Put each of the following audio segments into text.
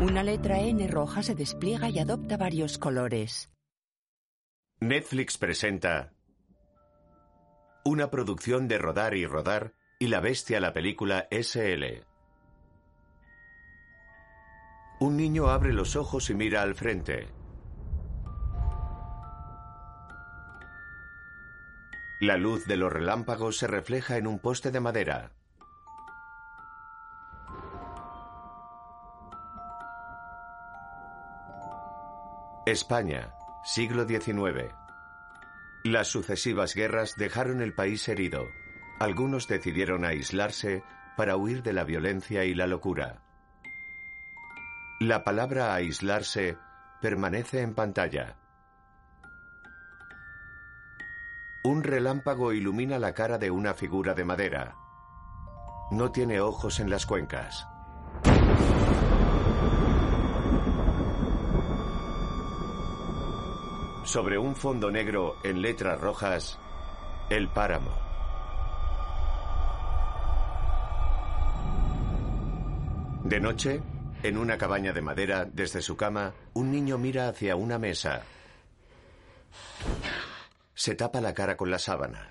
Una letra N roja se despliega y adopta varios colores. Netflix presenta una producción de Rodar y Rodar y La Bestia la película SL. Un niño abre los ojos y mira al frente. La luz de los relámpagos se refleja en un poste de madera. España, siglo XIX. Las sucesivas guerras dejaron el país herido. Algunos decidieron aislarse para huir de la violencia y la locura. La palabra aislarse permanece en pantalla. Un relámpago ilumina la cara de una figura de madera. No tiene ojos en las cuencas. Sobre un fondo negro en letras rojas, el páramo. De noche, en una cabaña de madera, desde su cama, un niño mira hacia una mesa. Se tapa la cara con la sábana.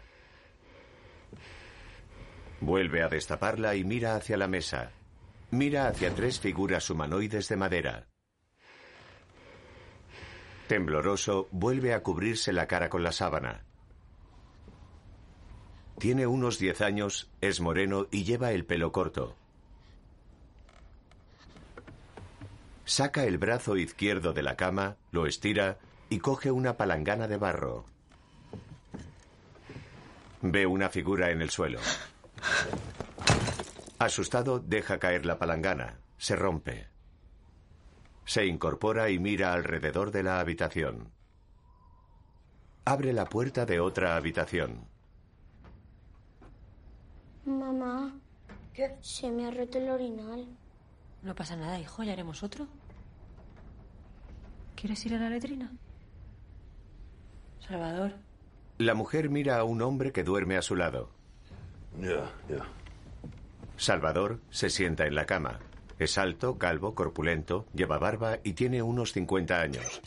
Vuelve a destaparla y mira hacia la mesa. Mira hacia tres figuras humanoides de madera. Tembloroso, vuelve a cubrirse la cara con la sábana. Tiene unos diez años, es moreno y lleva el pelo corto. Saca el brazo izquierdo de la cama, lo estira y coge una palangana de barro. Ve una figura en el suelo. Asustado, deja caer la palangana. Se rompe. Se incorpora y mira alrededor de la habitación. Abre la puerta de otra habitación. Mamá, ¿Qué? se me ha roto el orinal. No pasa nada, hijo, ya haremos otro. ¿Quieres ir a la letrina? Salvador, La mujer mira a un hombre que duerme a su lado. Ya, ya. Salvador se sienta en la cama. Es alto, calvo, corpulento, lleva barba y tiene unos 50 años.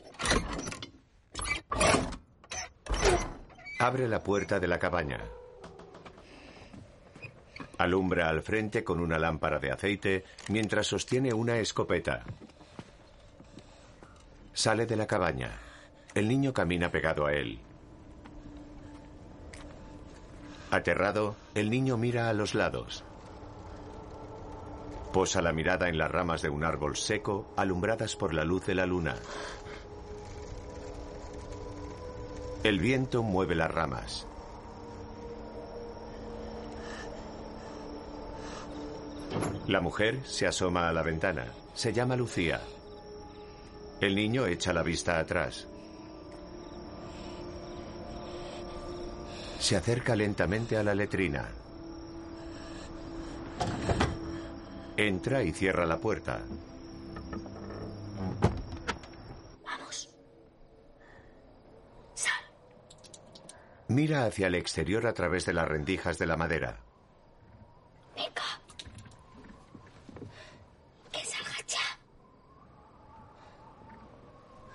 Abre la puerta de la cabaña. Alumbra al frente con una lámpara de aceite mientras sostiene una escopeta. Sale de la cabaña. El niño camina pegado a él. Aterrado, el niño mira a los lados. Posa la mirada en las ramas de un árbol seco, alumbradas por la luz de la luna. El viento mueve las ramas. La mujer se asoma a la ventana. Se llama Lucía. El niño echa la vista atrás. Se acerca lentamente a la letrina. Entra y cierra la puerta. Vamos. Sal. Mira hacia el exterior a través de las rendijas de la madera. Venga. Que salga ya.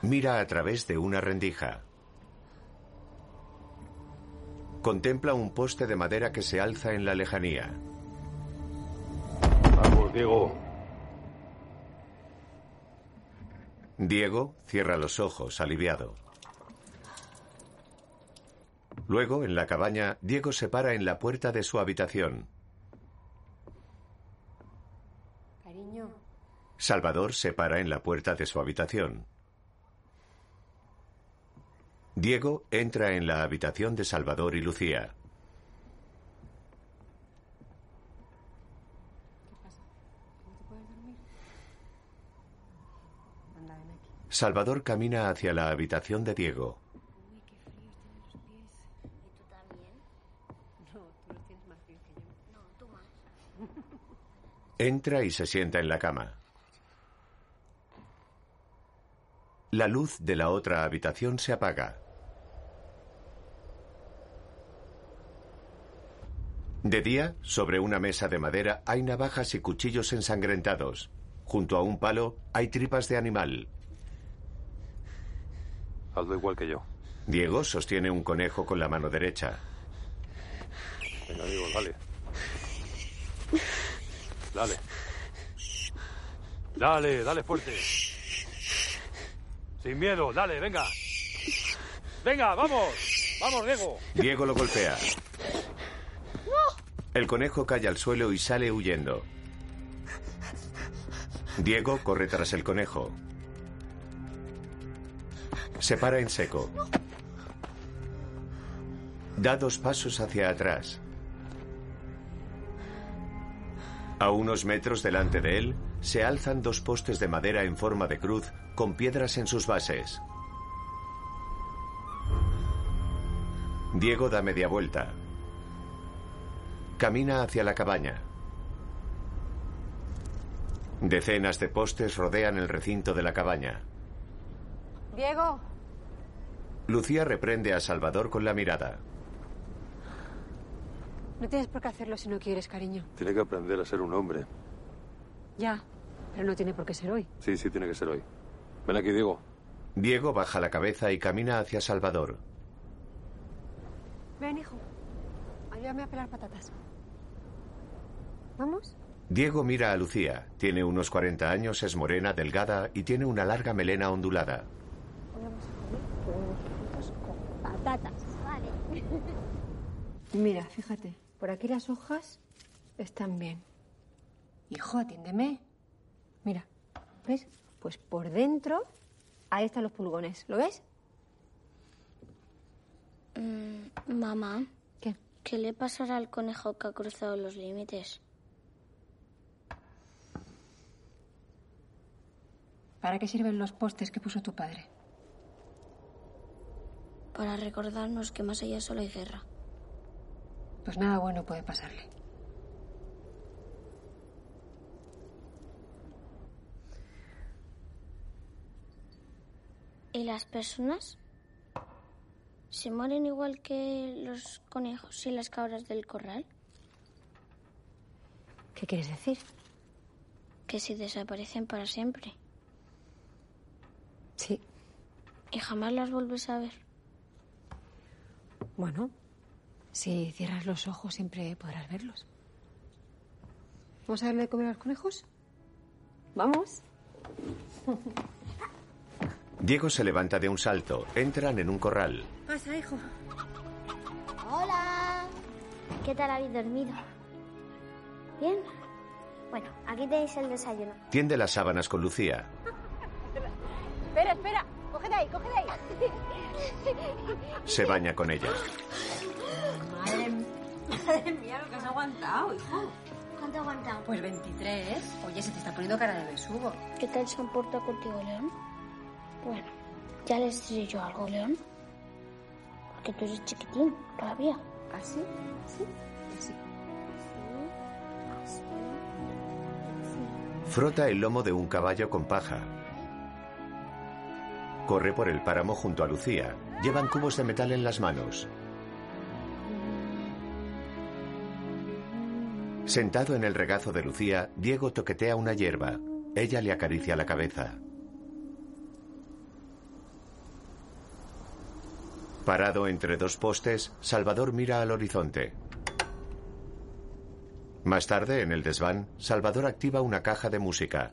Mira a través de una rendija. Contempla un poste de madera que se alza en la lejanía. Diego. Diego cierra los ojos, aliviado. Luego, en la cabaña, Diego se para en la puerta de su habitación. cariño, Salvador se para en la puerta de su habitación. Diego entra en la habitación de Salvador y Lucía. Salvador camina hacia la habitación de Diego. ¿Y tú también? No, tú los tienes más fríos que yo. No, tú más. Entra y se sienta en la cama. La luz de la otra habitación se apaga. De día, sobre una mesa de madera hay navajas y cuchillos ensangrentados. Junto a un palo hay tripas de animal. Hazlo igual que yo. Diego sostiene un conejo con la mano derecha. Venga, Diego, dale. Dale. Dale, dale fuerte. Sin miedo, dale, venga. Venga, vamos. Vamos, Diego. Diego lo golpea. El conejo cae al suelo y sale huyendo. Diego corre tras el conejo. Se para en seco. Da dos pasos hacia atrás. A unos metros delante de él se alzan dos postes de madera en forma de cruz con piedras en sus bases. Diego da media vuelta. Camina hacia la cabaña. Decenas de postes rodean el recinto de la cabaña. Diego, Lucía reprende a Salvador con la mirada. no tienes por qué hacerlo si no quieres, cariño. Tiene que aprender a ser un hombre. Ya, pero no tiene por qué ser hoy. Sí, sí, tiene que ser hoy. Ven aquí, Diego. Diego baja la cabeza y camina hacia Salvador. Ven, hijo. Ayúdame a pelar patatas. ¿Vamos? Diego mira a Lucía. Tiene unos 40 años, es morena, delgada y tiene una larga melena ondulada. Vale. Mira, fíjate. Por aquí las hojas están bien. Hijo, atiéndeme. Mira, ¿ves? Pues por dentro, ahí están los pulgones. ¿Lo ves? Mamá, ¿Qué? ¿qué le pasará al conejo que ha cruzado los límites? ¿Para qué sirven los postes que puso tu padre? Para recordarnos que más allá solo hay guerra. Pues nada bueno puede pasarle. ¿Y las personas? ¿Se mueren igual que los conejos y las cabras del corral? ¿Qué quieres decir? Que si desaparecen para siempre Sí. y jamás las vuelves a ver. Bueno, si cierras los ojos siempre podrás verlos. ¿Vamos a darle de comer a los conejos? ¿Vamos? Diego se levanta de un salto. Entran en un corral. Pasa, hijo. Hola. ¿Qué tal habéis dormido? ¿Bien? Bueno, aquí tenéis el desayuno. Tiende las sábanas con Lucía. Espera, espera. Cógete ahí, cógete ahí. Se baña con ella. Madre, madre mía, lo que has aguantado, hijo. ¿Cuánto aguantado? Pues 23. Oye, se te está poniendo cara de besugo. ¿Qué tal se han portado contigo, León? Bueno, ya les diré yo algo, León. Porque tú eres chiquitín todavía. ¿Así? ¿Así? Así. Frota el lomo de un caballo con paja. Corre por el páramo junto a Lucía. Llevan cubos de metal en las manos. Sentado en el regazo de Lucía, Diego toquetea una hierba. Ella le acaricia la cabeza. Parado entre dos postes, Salvador mira al horizonte. Más tarde, en el desván, Salvador activa una caja de música.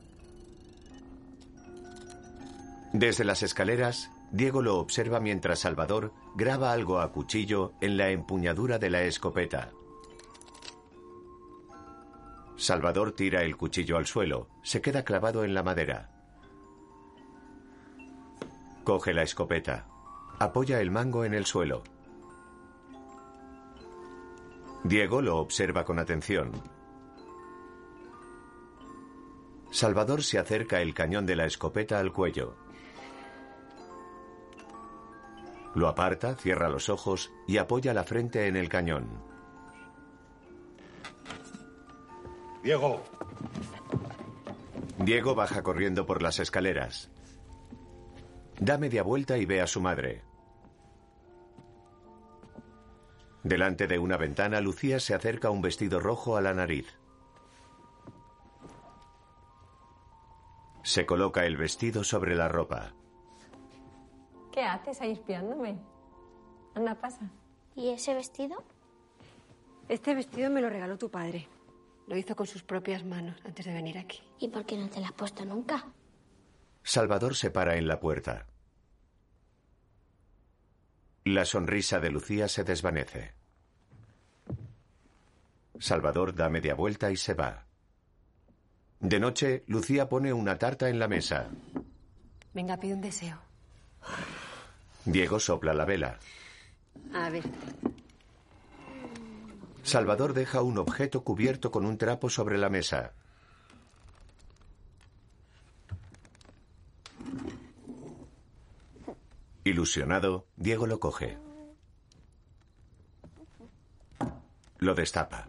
Desde las escaleras, Diego lo observa mientras Salvador graba algo a cuchillo en la empuñadura de la escopeta. Salvador tira el cuchillo al suelo, se queda clavado en la madera. Coge la escopeta, apoya el mango en el suelo. Diego lo observa con atención. Salvador se acerca el cañón de la escopeta al cuello. Lo aparta, cierra los ojos y apoya la frente en el cañón. Diego, Diego baja corriendo por las escaleras. Da media vuelta y ve a su madre. Delante de una ventana, Lucía se acerca un vestido rojo a la nariz. Se coloca el vestido sobre la ropa. ¿Qué haces ahí espiándome? Anda, pasa. ¿Y ese vestido? Este vestido me lo regaló tu padre. Lo hizo con sus propias manos antes de venir aquí. ¿Y por qué no te la has puesto nunca? Salvador se para en la puerta. La sonrisa de Lucía se desvanece. Salvador da media vuelta y se va. De noche, Lucía pone una tarta en la mesa. Venga, pide un deseo. Diego sopla la vela. A ver. Salvador deja un objeto cubierto con un trapo sobre la mesa. Ilusionado, Diego lo coge. Lo destapa.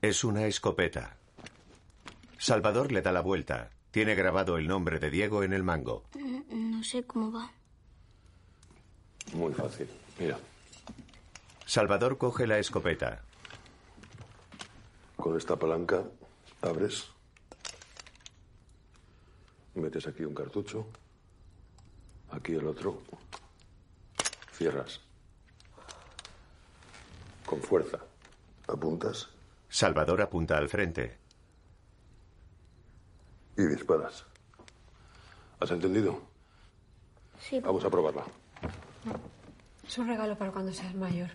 Es una escopeta. Salvador le da la vuelta. Tiene grabado el nombre de Diego en el mango. No sé cómo va. muy fácil. Mira, Salvador coge la escopeta. con esta palanca abres, metes aquí un cartucho, aquí el otro, cierras. Con fuerza. Apuntas Salvador apunta al frente. Y disparas. ¿Has entendido? Sí, Vamos a probarla. Es un regalo para cuando seas mayor.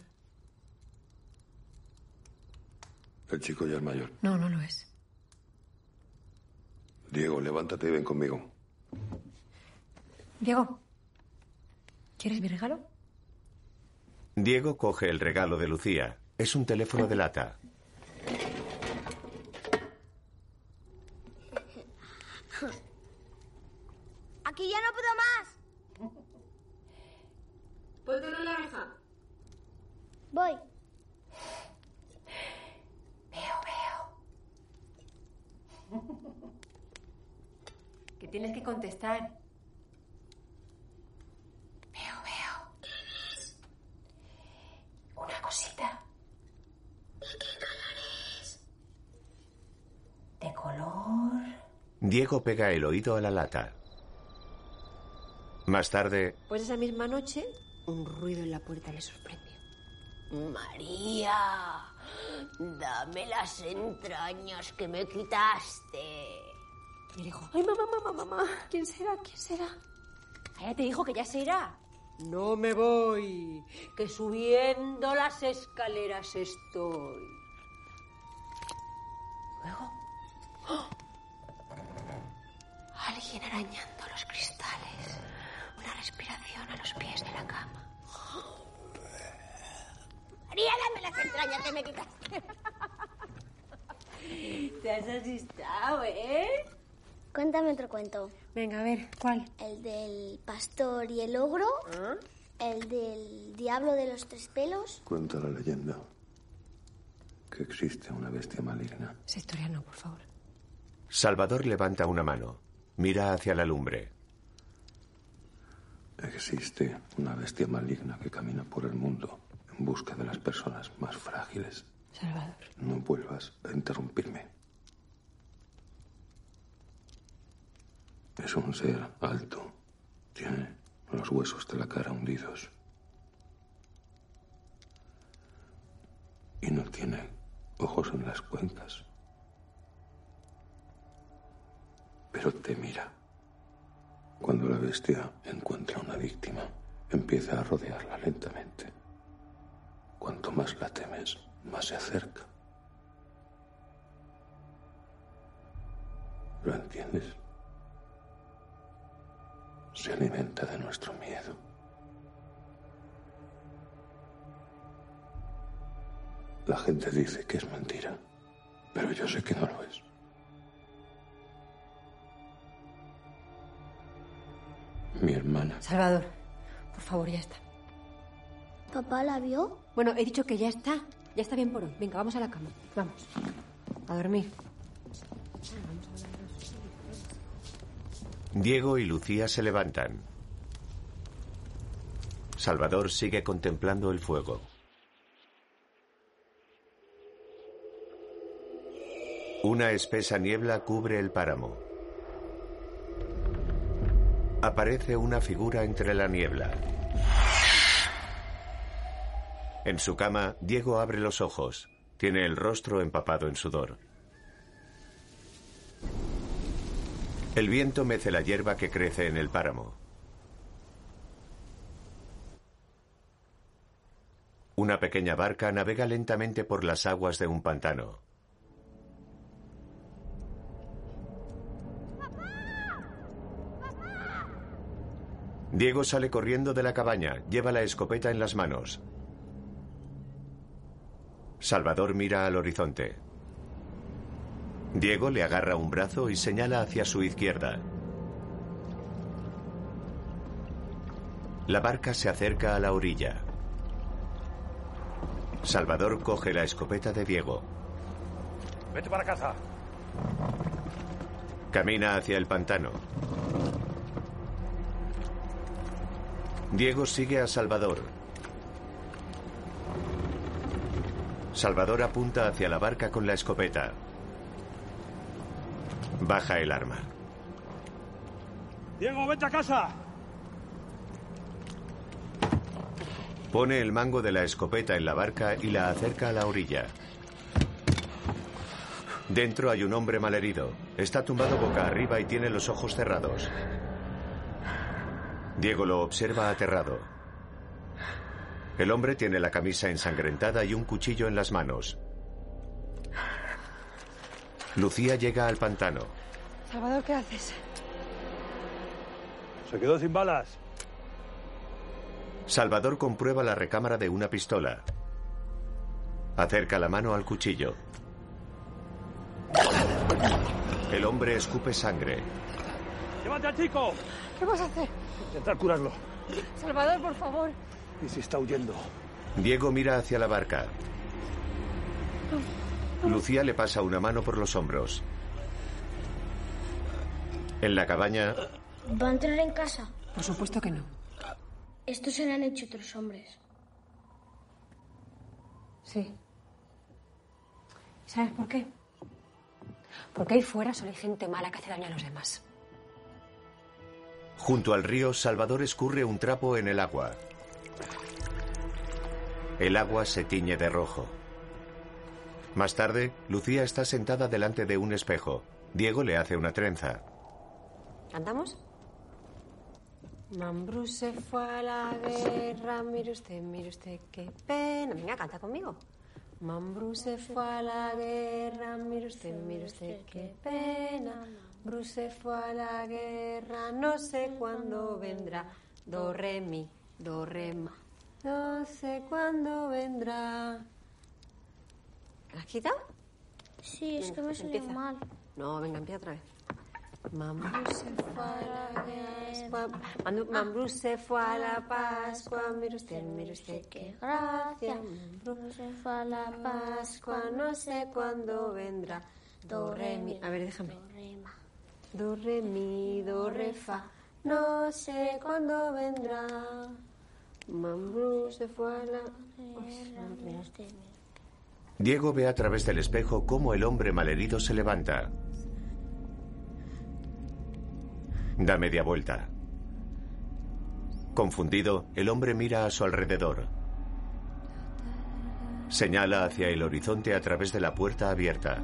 El chico ya es mayor. No, no lo es. Diego, levántate y ven conmigo. Diego, ¿quieres mi regalo? Diego coge el regalo de Lucía. Es un teléfono de lata. Aquí ya no puedo más. Póntelo en la oreja. Voy. Veo, veo. Que contestar. Veo, veo. Una cosita. ¿De qué color es? De color. Diego pega el oído a la lata. Más tarde, Pues esa misma noche, un ruido en la puerta le sorprendió. María, dame las entrañas que me quitaste. Y dijo, ay, mamá, mamá, mamá, ¿quién será? ¿Quién será? Ah, ya te dijo que ya se irá. No me voy, que subiendo las escaleras estoy. Luego, ¡oh! alguien arañando los cristales. Una respiración a los pies de la cama. María, dame las entrañas que me quitaste. Te has asustado, ¿eh? Cuéntame otro cuento. Venga, a ver, ¿cuál? El del pastor y el ogro. El del diablo de los tres pelos. Cuenta la leyenda que existe una bestia maligna. Esa historia no, por favor. Salvador levanta una mano. Mira hacia la lumbre. Existe una bestia maligna que camina por el mundo en busca de las personas más frágiles. Salvador. No vuelvas a interrumpirme. Es un ser alto. Tiene los huesos de la cara hundidos. Y no tiene ojos en las cuencas. Pero te mira. Cuando la bestia encuentra una víctima, empieza a rodearla lentamente. Cuanto más la temes, más se acerca. ¿Lo entiendes? Se alimenta de nuestro miedo. La gente dice que es mentira, pero yo sé que no lo es. Mi hermana. Salvador, por favor, ya está. ¿Papá la vio? Bueno, he dicho que ya está. Ya está bien por hoy. Venga, vamos a la cama. Vamos. A dormir. Diego y Lucía se levantan. Salvador sigue contemplando el fuego. Una espesa niebla cubre el páramo. Aparece una figura entre la niebla. En su cama, Diego abre los ojos. Tiene el rostro empapado en sudor. El viento mece la hierba que crece en el páramo. Una pequeña barca navega lentamente por las aguas de un pantano. Diego sale corriendo de la cabaña, lleva la escopeta en las manos. Salvador mira al horizonte. Diego le agarra un brazo y señala hacia su izquierda. La barca se acerca a la orilla. Salvador coge la escopeta de Diego. Vete para casa. Camina hacia el pantano. Diego sigue a Salvador. Salvador apunta hacia la barca con la escopeta. Baja el arma. Diego, vete a casa. Pone el mango de la escopeta en la barca y la acerca a la orilla. Dentro hay un hombre malherido. Está tumbado boca arriba y tiene los ojos cerrados. Diego lo observa aterrado. El hombre tiene la camisa ensangrentada y un cuchillo en las manos. Lucía llega al pantano. Salvador, ¿qué haces? Se quedó sin balas. Salvador comprueba la recámara de una pistola. Acerca la mano al cuchillo. El hombre escupe sangre. ¡Llévate al chico! ¿Qué vas a hacer? Intentar curarlo. Salvador, por favor. ¿Y si está huyendo? Diego mira hacia la barca. Lucía le pasa una mano por los hombros. En la cabaña, ¿Va a entrar en casa? Por supuesto que no. Esto se lo han hecho otros hombres. Sí. ¿Sabes por qué? Porque ahí fuera solo hay gente mala que hace daño a los demás. junto al río, Salvador escurre un trapo en el agua. El agua se tiñe de rojo. Más tarde, Lucía está sentada delante de un espejo. Diego le hace una trenza. ¿Cantamos? Mambrú se fue a la guerra, mire usted, mire usted qué pena. Venga, canta conmigo. Mambrú se fue a la guerra, mire usted, mire usted qué pena. Mambrú se fue a la guerra, no sé cuándo vendrá. Do, re, mi, do, re, ma. No sé cuándo vendrá. ¿La has quitado? Sí, es que me salió Empieza. mal. No, venga, empieza otra vez. Mambrú se fue a la Pascua. Mambrú se fue a la Pascua. Mire usted, mire usted qué gracia. Mambrú se fue a la Pascua. No sé cuándo vendrá. Do, re, mi. A ver, déjame. Do, re, mi, do, re, fa. No sé cuándo vendrá. Mambrú se fue a la. Diego ve a través del espejo cómo el hombre malherido se levanta. Da media vuelta. Confundido, el hombre mira a su alrededor. Señala hacia el horizonte a través de la puerta abierta.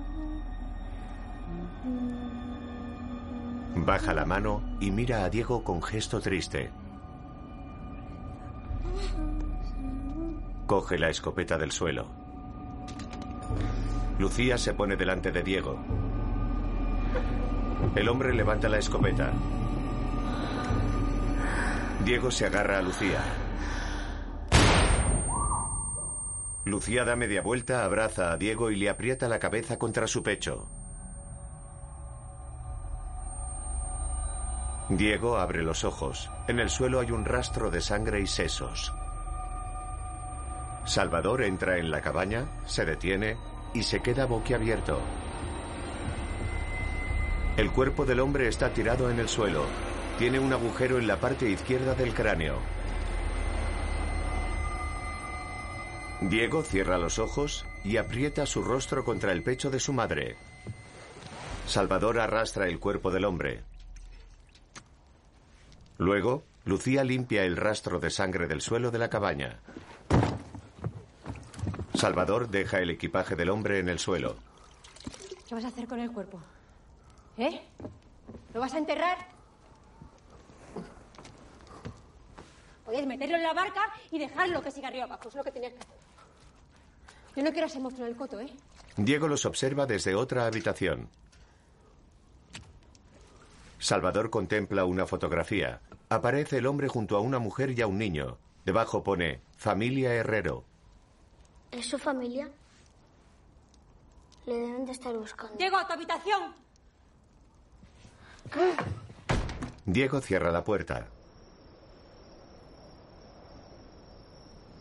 Baja la mano y mira a Diego con gesto triste. Coge la escopeta del suelo. Lucía se pone delante de Diego. El hombre levanta la escopeta. Diego se agarra a Lucía. Lucía da media vuelta, abraza a Diego y le aprieta la cabeza contra su pecho. Diego abre los ojos. En el suelo hay un rastro de sangre y sesos. Salvador entra en la cabaña, se detiene y se queda boquiabierto. El cuerpo del hombre está tirado en el suelo. Tiene un agujero en la parte izquierda del cráneo. Diego cierra los ojos y aprieta su rostro contra el pecho de su madre. Salvador arrastra el cuerpo del hombre. Luego, Lucía limpia el rastro de sangre del suelo de la cabaña. Salvador deja el equipaje del hombre en el suelo. ¿Qué vas a hacer con el cuerpo? ¿Eh? ¿Lo vas a enterrar? Podéis meterlo en la barca y dejarlo que siga río abajo. Es lo que tenías que hacer. Yo no quiero ser monstruo en el coto, ¿eh? Diego los observa desde otra habitación. Salvador contempla una fotografía. Aparece el hombre junto a una mujer y a un niño. Debajo pone Familia Herrero. ¿Es su familia? Le deben de estar buscando. Diego, a tu habitación. Diego cierra la puerta.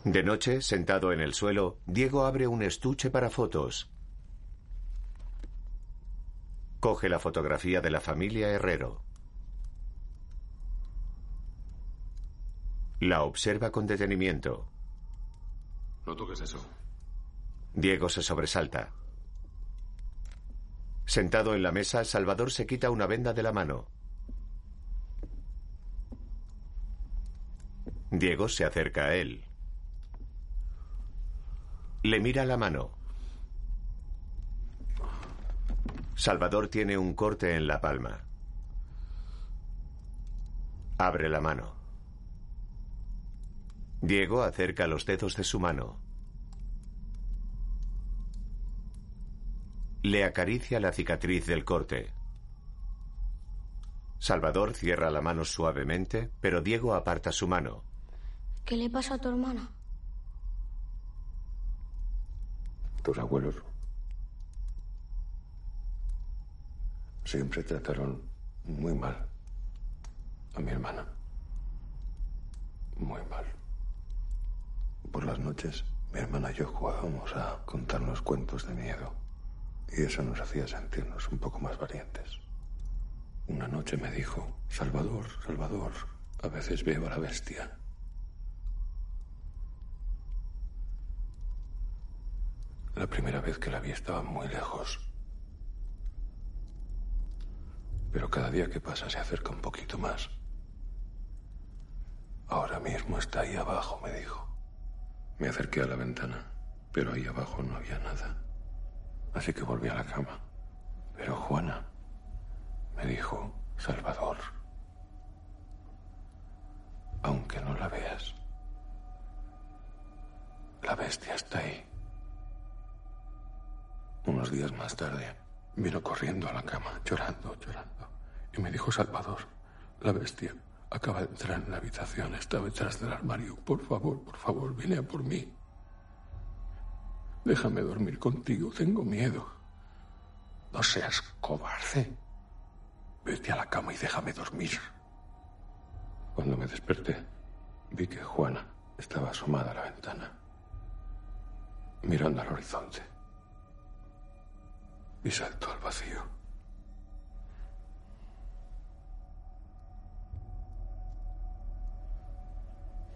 De noche, sentado en el suelo, Diego abre un estuche para fotos. Coge la fotografía de la familia Herrero. La observa con detenimiento. No toques eso. Diego se sobresalta. Sentado en la mesa, Salvador se quita una venda de la mano. Diego se acerca a él. Le mira la mano. Salvador tiene un corte en la palma. Abre la mano. Diego acerca los dedos de su mano. Le acaricia la cicatriz del corte. Salvador cierra la mano suavemente, pero Diego aparta su mano. ¿Qué le pasa a tu hermana? Tus abuelos siempre trataron muy mal a mi hermana. Muy mal. Por las noches, mi hermana y yo jugábamos a contarnos cuentos de miedo. Y eso nos hacía sentirnos un poco más valientes. Una noche me dijo, Salvador, Salvador, a veces veo a la bestia. La primera vez que la vi estaba muy lejos. Pero cada día que pasa se acerca un poquito más. Ahora mismo está ahí abajo, me dijo. Me acerqué a la ventana, pero ahí abajo no había nada. Así que volví a la cama. Pero Juana me dijo, Salvador, aunque no la veas, la bestia está ahí. Unos días más tarde, vino corriendo a la cama, llorando, llorando, y me dijo, Salvador, la bestia acaba de entrar en la habitación, está detrás del armario. Por favor, por favor, viene a por mí. Déjame dormir contigo, tengo miedo. No seas cobarde. Vete a la cama y déjame dormir. Cuando me desperté, vi que Juana estaba asomada a la ventana, mirando al horizonte. Y saltó al vacío.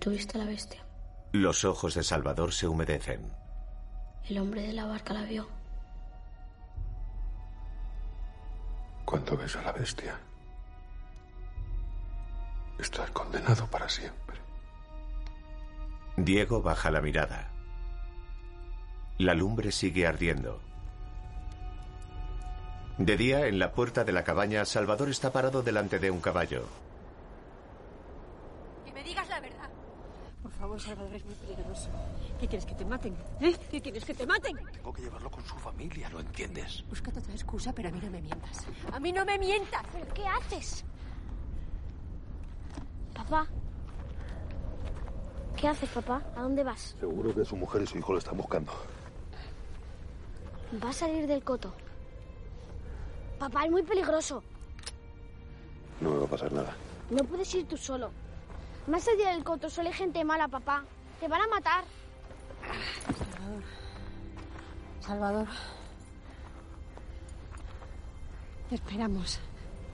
¿Tuviste la bestia? Los ojos de Salvador se humedecen. El hombre de la barca la vio. Cuando ves a la bestia, estás condenado para siempre. Diego baja la mirada. La lumbre sigue ardiendo. De día, en la puerta de la cabaña, Salvador está parado delante de un caballo. Que me digas la verdad. Por favor, Salvador, es muy peligroso. ¿Qué quieres que te maten? ¿Eh? ¿Qué quieres que te maten? Tengo que llevarlo con su familia, ¿lo entiendes? Búscate otra excusa, pero a mí no me mientas. A mí no me mientas. ¿Pero qué haces? Papá. ¿Qué haces, papá? ¿A dónde vas? Seguro que su mujer y su hijo lo están buscando. Va a salir del coto. Papá, es muy peligroso. No, pasar nada. No puedes ir tú solo. Más allá del coto solo hay gente mala, papá. Te van a matar. Salvador. Salvador. Te esperamos.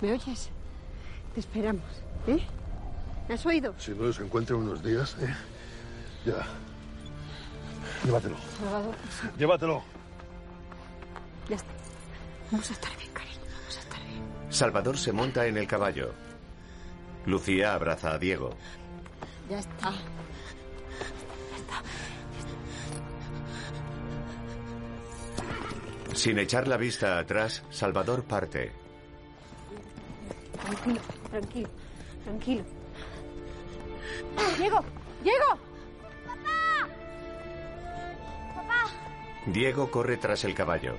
¿Me oyes? Te esperamos. ¿Eh? ¿Me has oído? Si no se encuentra unos días, ¿eh? Ya. Llévatelo. Salvador. Llévatelo. Ya está. Vamos a estar bien, cariño. Vamos a estar bien. Salvador se monta en el caballo. Lucía abraza a Diego. Ya está. Sin echar la vista atrás, Salvador parte. Tranquilo, tranquilo, tranquilo. ¡Diego! ¡Diego! Diego corre tras el caballo.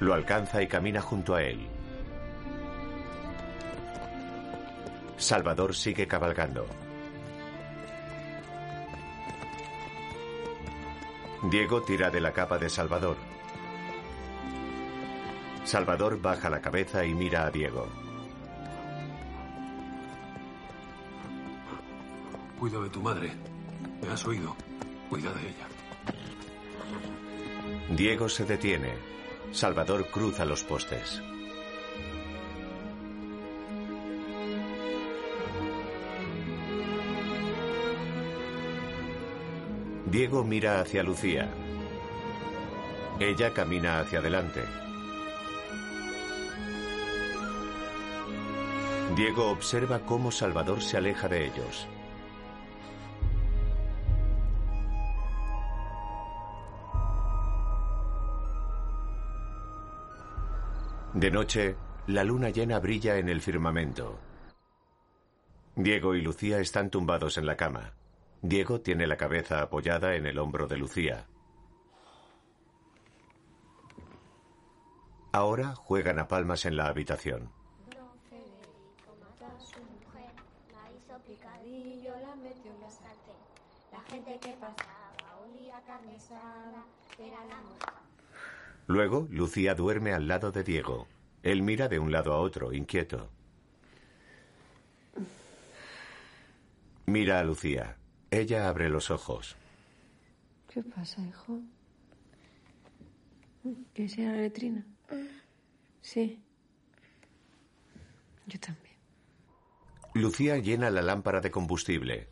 Lo alcanza y camina junto a él. Salvador sigue cabalgando. Diego tira de la capa de Salvador. Salvador baja la cabeza y mira a Diego. Cuida de tu madre. ¿Me has oído? Cuida de ella. Diego se detiene. Salvador cruza los postes. Diego mira hacia Lucía. Ella camina hacia adelante. Diego observa cómo Salvador se aleja de ellos. De noche, la luna llena brilla en el firmamento. Diego y Lucía están tumbados en la cama. Diego tiene la cabeza apoyada en el hombro de Lucía. Ahora juegan a palmas en la habitación. Luego, Lucía duerme al lado de Diego. Él mira de un lado a otro, inquieto. Mira a Lucía. Ella abre los ojos. ¿Qué pasa, hijo? ¿Quieres ir a la letrina? Sí. Yo también. Lucía llena la lámpara de combustible.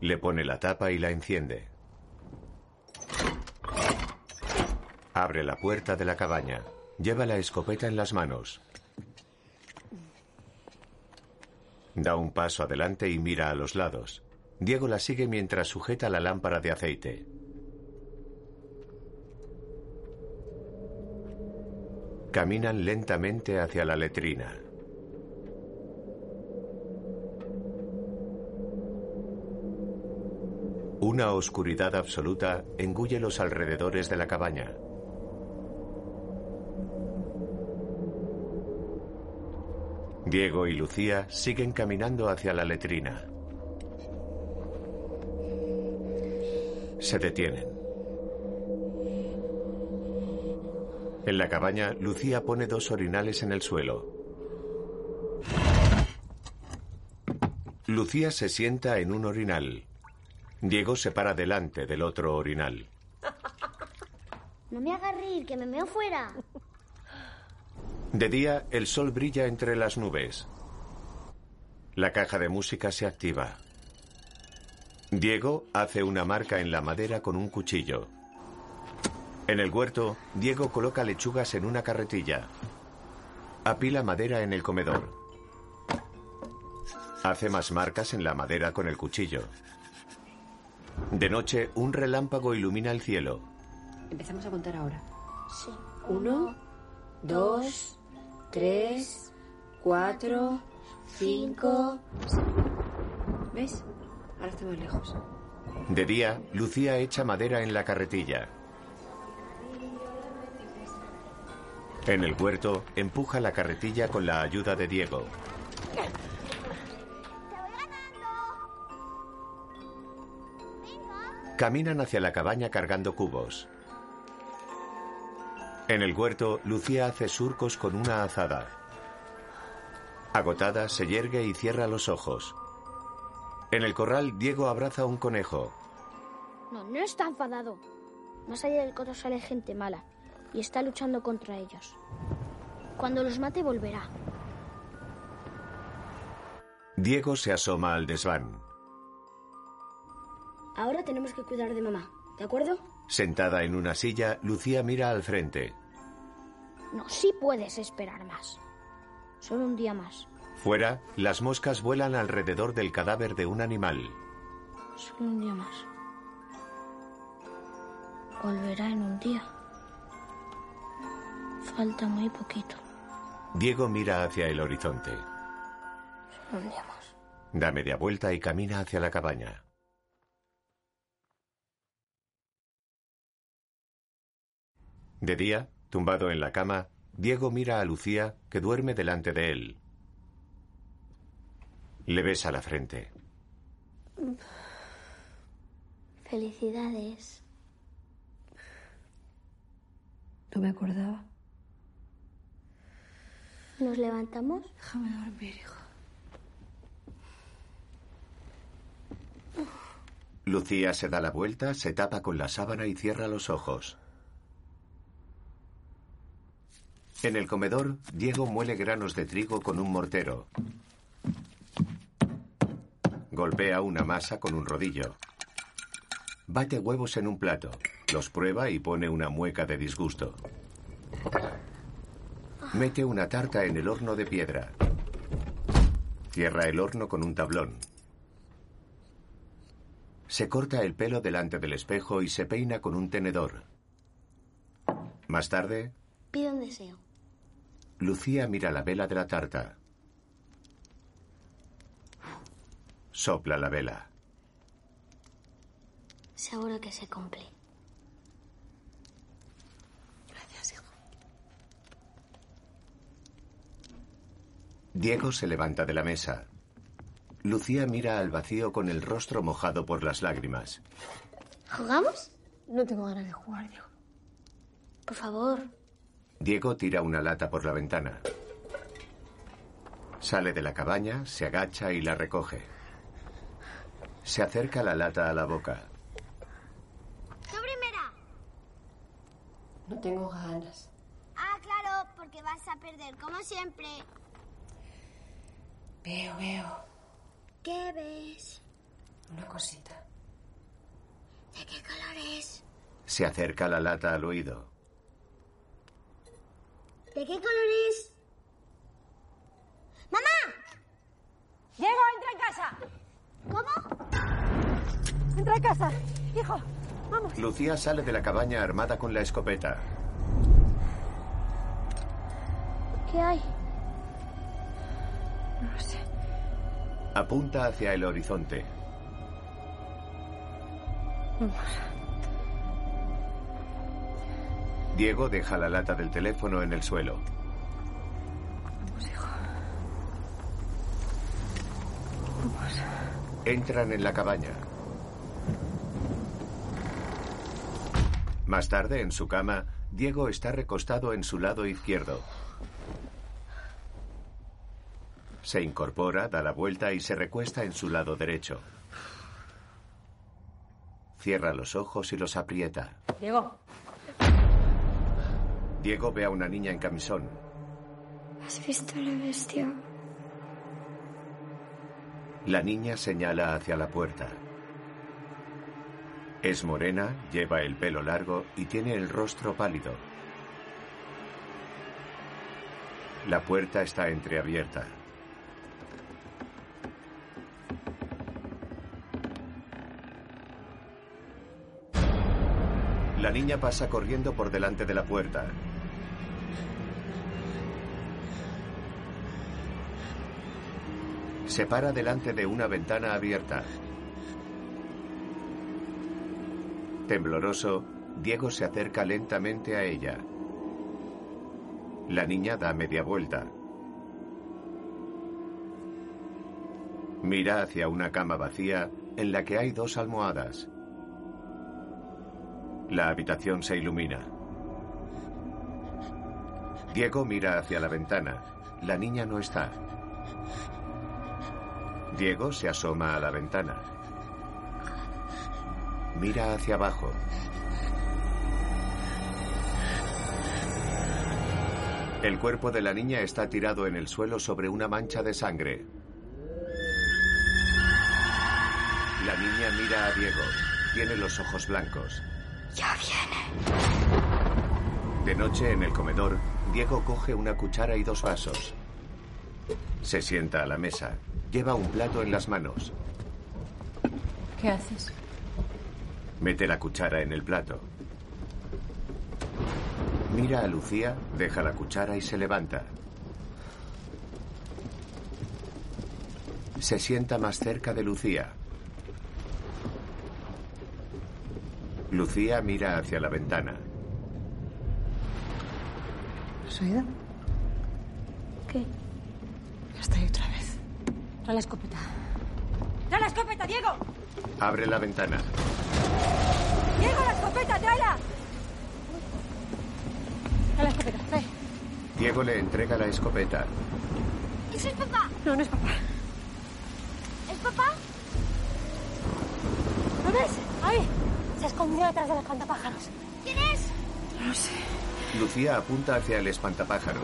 Le pone la tapa y la enciende. Abre la puerta de la cabaña. Lleva la escopeta en las manos. Da un paso adelante y mira a los lados. Diego la sigue mientras sujeta la lámpara de aceite. Caminan lentamente hacia la letrina. Una oscuridad absoluta engulle los alrededores de la cabaña. Diego y Lucía siguen caminando hacia la letrina. Se detienen. En la cabaña, Lucía pone dos orinales en el suelo. Lucía se sienta en un orinal. Diego se para delante del otro orinal. No me hagas reír, que me meo fuera. De día, el sol brilla entre las nubes. La caja de música se activa. Diego hace una marca en la madera con un cuchillo. En el huerto, Diego coloca lechugas en una carretilla. Apila madera en el comedor. Hace más marcas en la madera con el cuchillo. De noche, un relámpago ilumina el cielo. Empezamos a contar ahora. Sí. Uno, dos, tres, cuatro, cinco. ¿Ves? De día, Lucía echa madera en la carretilla. En el huerto, empuja la carretilla con la ayuda de Diego. Caminan hacia la cabaña cargando cubos. En el huerto, Lucía hace surcos con una azada. Agotada, se yergue y cierra los ojos. En el corral, Diego abraza a un conejo. No, no está enfadado. Más allá del coto sale gente mala y está luchando contra ellos. Cuando los mate volverá. Diego se asoma al desván. Ahora tenemos que cuidar de mamá, ¿de acuerdo? Sentada en una silla, Lucía mira al frente. No, sí puedes esperar más. Solo un día más. Fuera, las moscas vuelan alrededor del cadáver de un animal. Solo un día más. Volverá en un día. Falta muy poquito. Diego mira hacia el horizonte. Solo un día más. Da media vuelta y camina hacia la cabaña. De día, tumbado en la cama, Diego mira a Lucía, que duerme delante de él. Le besa la frente. Felicidades. No me acordaba. ¿Nos levantamos? Déjame dormir, hijo. Lucía se da la vuelta, se tapa con la sábana y cierra los ojos. En el comedor, Diego muele granos de trigo con un mortero. Golpea una masa con un rodillo. Bate huevos en un plato, los prueba y pone una mueca de disgusto. Mete una tarta en el horno de piedra. Cierra el horno con un tablón. Se corta el pelo delante del espejo y se peina con un tenedor. Más tarde, Pido un deseo. Lucía mira la vela de la tarta. Sopla la vela. Seguro que se cumple. Gracias, hijo. Diego se levanta de la mesa. Lucía mira al vacío con el rostro mojado por las lágrimas. ¿Jugamos? No tengo ganas de jugar, Diego. Por favor. Diego tira una lata por la ventana. Sale de la cabaña, se agacha y la recoge. Se acerca la lata a la boca. ¡Tú primera! No tengo ganas. Ah, claro, porque vas a perder, como siempre. Veo, veo. ¿Qué ves? Una cosita. ¿De qué color es? Se acerca la lata al oído. ¿De qué color es? ¡Mamá! Diego, entra en casa. ¿Cómo? Entra a casa. Hijo, vamos. Lucía sale de la cabaña armada con la escopeta. ¿Qué hay? No lo sé. Apunta hacia el horizonte. Diego deja la lata del teléfono en el suelo. Vamos, hijo. Entran en la cabaña. Más tarde, en su cama, Diego está recostado en su lado izquierdo. Se incorpora, da la vuelta y se recuesta en su lado derecho. Cierra los ojos y los aprieta. Diego, Diego ve a una niña en camisón. ¿Has visto la bestia? La niña señala hacia la puerta. Es morena, lleva el pelo largo y tiene el rostro pálido. La puerta está entreabierta. La niña pasa corriendo por delante de la puerta. Se para delante de una ventana abierta. Tembloroso, Diego se acerca lentamente a ella. La niña da media vuelta. Mira hacia una cama vacía en la que hay dos almohadas. La habitación se ilumina. Diego mira hacia la ventana. La niña no está. Diego se asoma a la ventana. Mira hacia abajo. El cuerpo de la niña está tirado en el suelo sobre una mancha de sangre. La niña mira a Diego. Tiene los ojos blancos. Ya viene. De noche en el comedor, Diego coge una cuchara y dos vasos. Se sienta a la mesa. Lleva un plato en las manos. ¿Qué haces? Mete la cuchara en el plato. Mira a Lucía, deja la cuchara y se levanta. Se sienta más cerca de Lucía. Lucía mira hacia la ventana. ¿Has oído? ¿Qué? Ya está ahí otra. Trae la escopeta. ¡Trae la escopeta, Diego! Abre la ventana. ¡Diego, la escopeta, tráela! Trae la escopeta. Trae. Diego le entrega la escopeta. ¿Ese es papá? No, no es papá. ¿Es papá? ¿Lo ves? Ahí. Se ha escondido detrás del espantapájaros. ¿Quién es? No lo sé. Lucía apunta hacia el espantapájaros.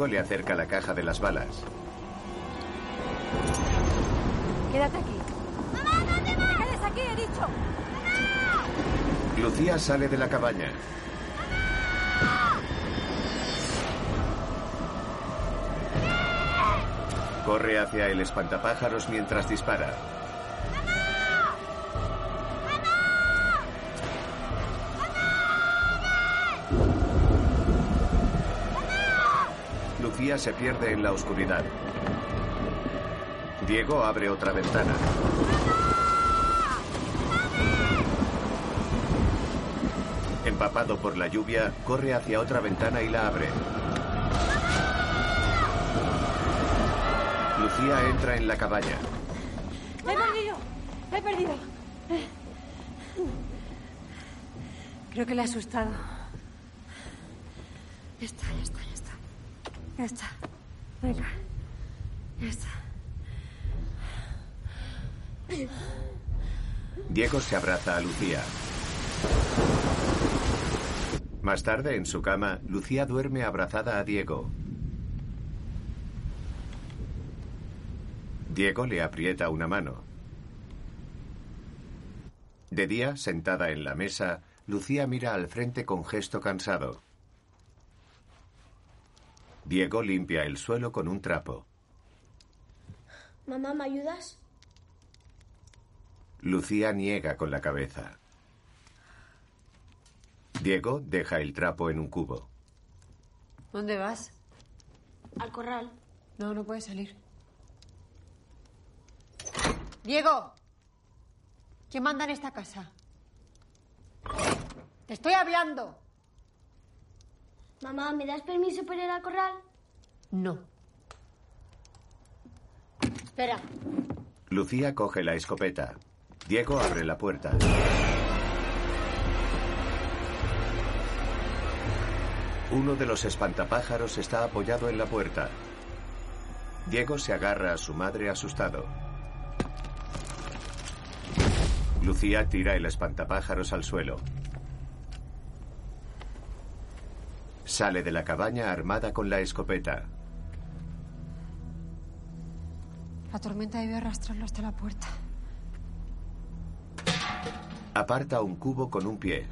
Diego le acerca la caja de las balas. Quédate aquí. ¡Mamá, ¿dónde vas? ¡Te quedes aquí, he dicho! Lucía sale de la cabaña. Corre hacia el espantapájaros mientras dispara. Se pierde en la oscuridad. Diego abre otra ventana. Empapado por la lluvia, corre hacia otra ventana y la abre. Lucía entra en la cabaña. ¡La he perdido! ¡La he perdido! Creo que le ha asustado. Ya está, ya está, ya está. Ya está. Venga. Ya está. Diego se abraza a Lucía. Más tarde, en su cama, Lucía duerme abrazada a Diego. Diego le aprieta una mano. De día, sentada en la mesa, Lucía mira al frente con gesto cansado. Diego limpia el suelo con un trapo. Mamá, ¿me ayudas? Lucía niega con la cabeza. Diego deja el trapo en un cubo. ¿Dónde vas? Al corral. No, no puedes salir. Diego. ¿Quién manda en esta casa? Te estoy hablando. Mamá, ¿me das permiso para ir al corral? No. Espera. Lucía coge la escopeta. Diego abre la puerta. Uno de los espantapájaros está apoyado en la puerta. Diego se agarra a su madre asustado. Lucía tira el espantapájaros al suelo. Sale de la cabaña armada con la escopeta. La tormenta debe arrastrarlo hasta la puerta. Aparta un cubo con un pie.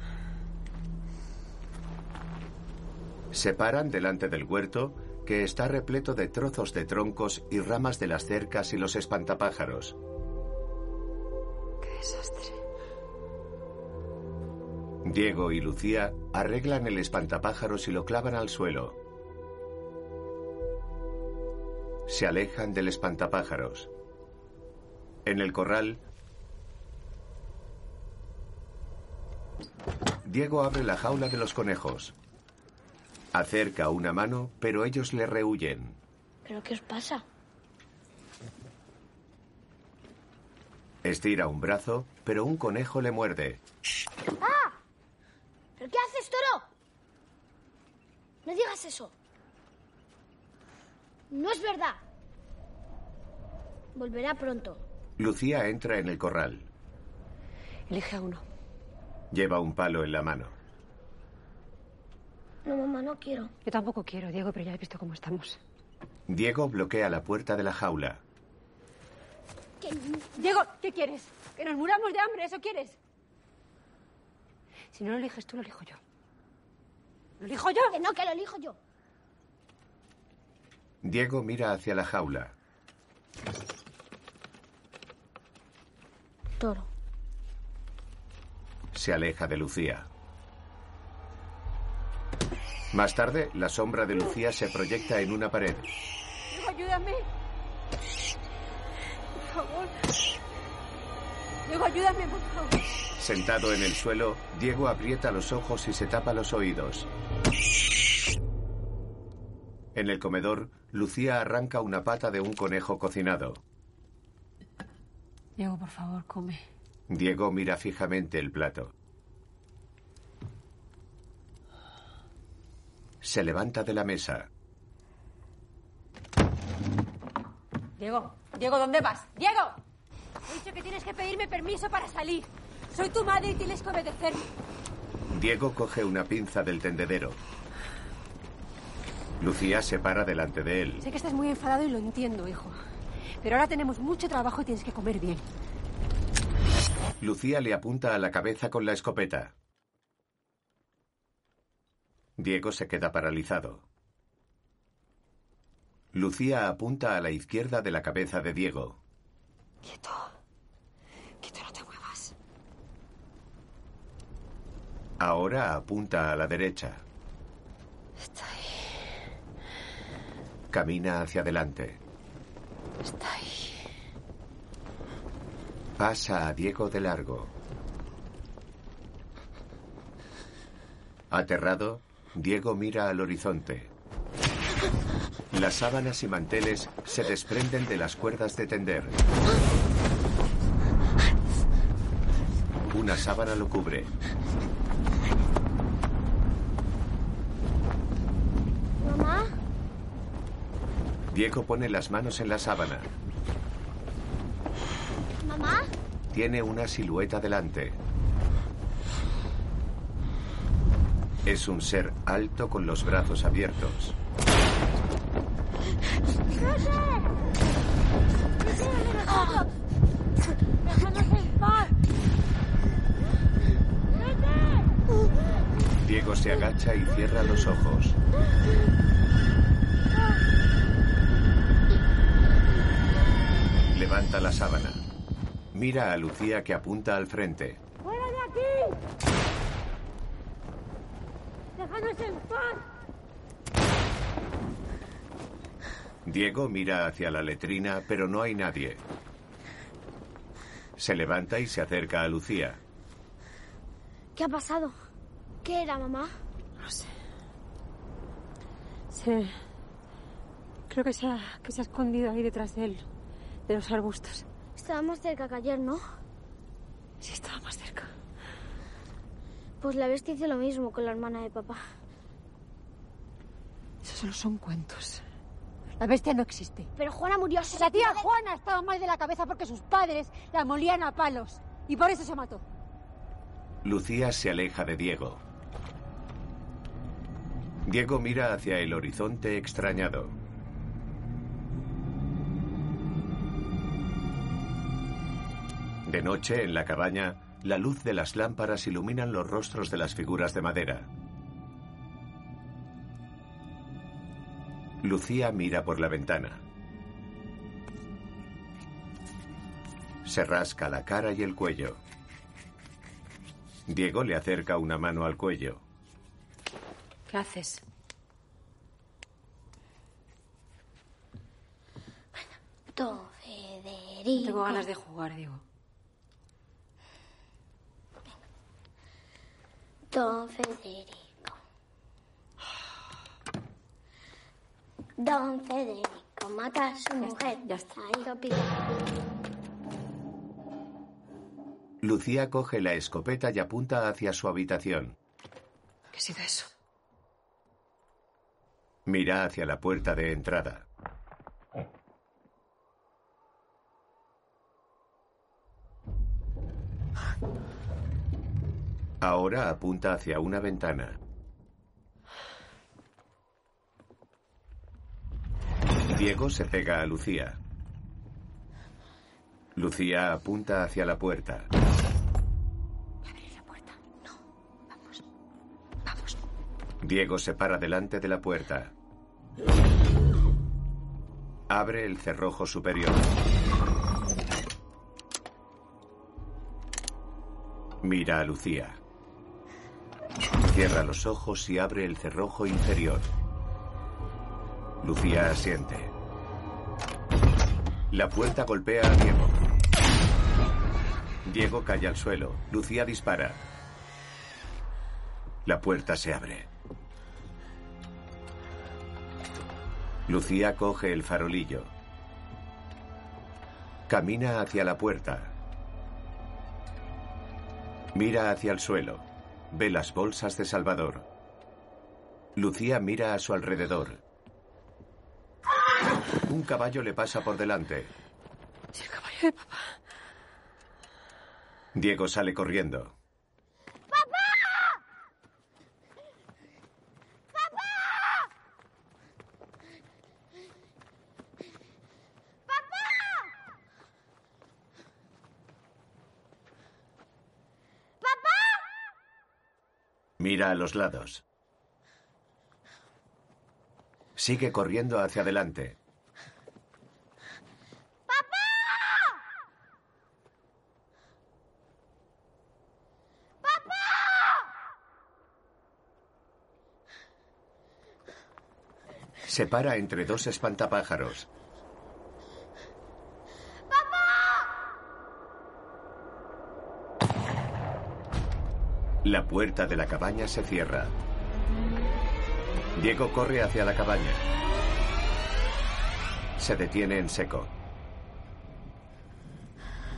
Se paran delante del huerto, que está repleto de trozos de troncos y ramas de las cercas y los espantapájaros. Qué desastre. Diego y Lucía arreglan el espantapájaros y lo clavan al suelo. Se alejan del espantapájaros. En el corral, Diego abre la jaula de los conejos. Acerca una mano, pero ellos le rehuyen. ¿Pero qué os pasa? Estira un brazo, pero un conejo le muerde. ¡Ah! ¿Pero qué haces, toro? No digas eso. No es verdad. Volverá pronto. Lucía entra en el corral. Elige a uno. Lleva un palo en la mano. No, mamá, no quiero. Yo tampoco quiero, Diego, pero ya he visto cómo estamos. Diego bloquea la puerta de la jaula. ¿Qué? Diego, ¿qué quieres? ¿Que nos muramos de hambre? ¿Eso quieres? Si no lo eliges tú, lo elijo yo. ¿Lo elijo yo? Que no, que lo elijo yo. Diego mira hacia la jaula. Toro. Se aleja de Lucía. Más tarde, la sombra de Lucía se proyecta en una pared. Diego, ayúdame. Por favor. Diego, ayúdame, por favor. Sentado en el suelo, Diego aprieta los ojos y se tapa los oídos. En el comedor, Lucía arranca una pata de un conejo cocinado. Diego, por favor, come. Diego mira fijamente el plato. Se levanta de la mesa. Diego, Diego, ¿dónde vas? ¡Diego! He dicho que tienes que pedirme permiso para salir. Soy tu madre y tienes que obedecerme. Diego coge una pinza del tendedero. Lucía se para delante de él. Sé que estás muy enfadado y lo entiendo, hijo. Pero ahora tenemos mucho trabajo y tienes que comer bien. Lucía le apunta a la cabeza con la escopeta. Diego se queda paralizado. Lucía apunta a la izquierda de la cabeza de Diego. Quieto. Quieto, no te muevas. Ahora apunta a la derecha. Está ahí. Camina hacia adelante. Está ahí. Pasa a Diego de largo. Aterrado, Diego mira al horizonte. Las sábanas y manteles se desprenden de las cuerdas de tender. Una sábana lo cubre. Mamá, Diego pone las manos en la sábana. mamá, Tiene una silueta delante. Es un ser alto con los brazos abiertos en paz. Diego se agacha y cierra los ojos. Levanta la sábana. Mira a Lucía que apunta al frente. ¡Fuera de aquí! ¡Déjanos en paz! Diego mira hacia la letrina, pero no hay nadie. Se levanta y se acerca a Lucía. ¿Qué ha pasado? ¿Qué era, mamá? No sé. Creo que se, ha, que se ha escondido ahí detrás de él, de los arbustos. Estaba más cerca que ayer, ¿no? Sí, estaba más cerca. Pues la bestia hizo lo mismo con la hermana de papá. Esos solo son cuentos. La bestia no existe. Pero Juana murió. La tía Juana estaba mal de la cabeza porque sus padres la molían a palos. Y por eso se mató. Lucía se aleja de Diego. Diego mira hacia el horizonte extrañado. De noche, en la cabaña, la luz de las lámparas iluminan los rostros de las figuras de madera. Lucía mira por la ventana. Se rasca la cara y el cuello. Diego le acerca una mano al cuello. ¿Qué haces? Don Federico. Tengo ganas de jugar, Diego. Don Federico. Don Federico mata a su mujer. ya está. Ahí lo pido. Lucía coge la escopeta y apunta hacia su habitación. ¿Qué ha sido eso? Mira hacia la puerta de entrada. Ahora apunta hacia una ventana. Diego se pega a Lucía. Lucía apunta hacia la puerta. Diego se para delante de la puerta. Abre el cerrojo superior. Mira a Lucía. Cierra los ojos y abre el cerrojo inferior. Lucía asiente. La puerta golpea a Diego. Diego cae al suelo. Lucía dispara. La puerta se abre. Lucía coge el farolillo. Camina hacia la puerta. Mira hacia el suelo. Ve las bolsas de Salvador. Lucía mira a su alrededor. Un caballo le pasa por delante. Es el caballo de papá. Diego sale corriendo. Mira a los lados. Sigue corriendo hacia adelante. Se para entre dos espantapájaros. La puerta de la cabaña se cierra. Diego corre hacia la cabaña. Se detiene en seco.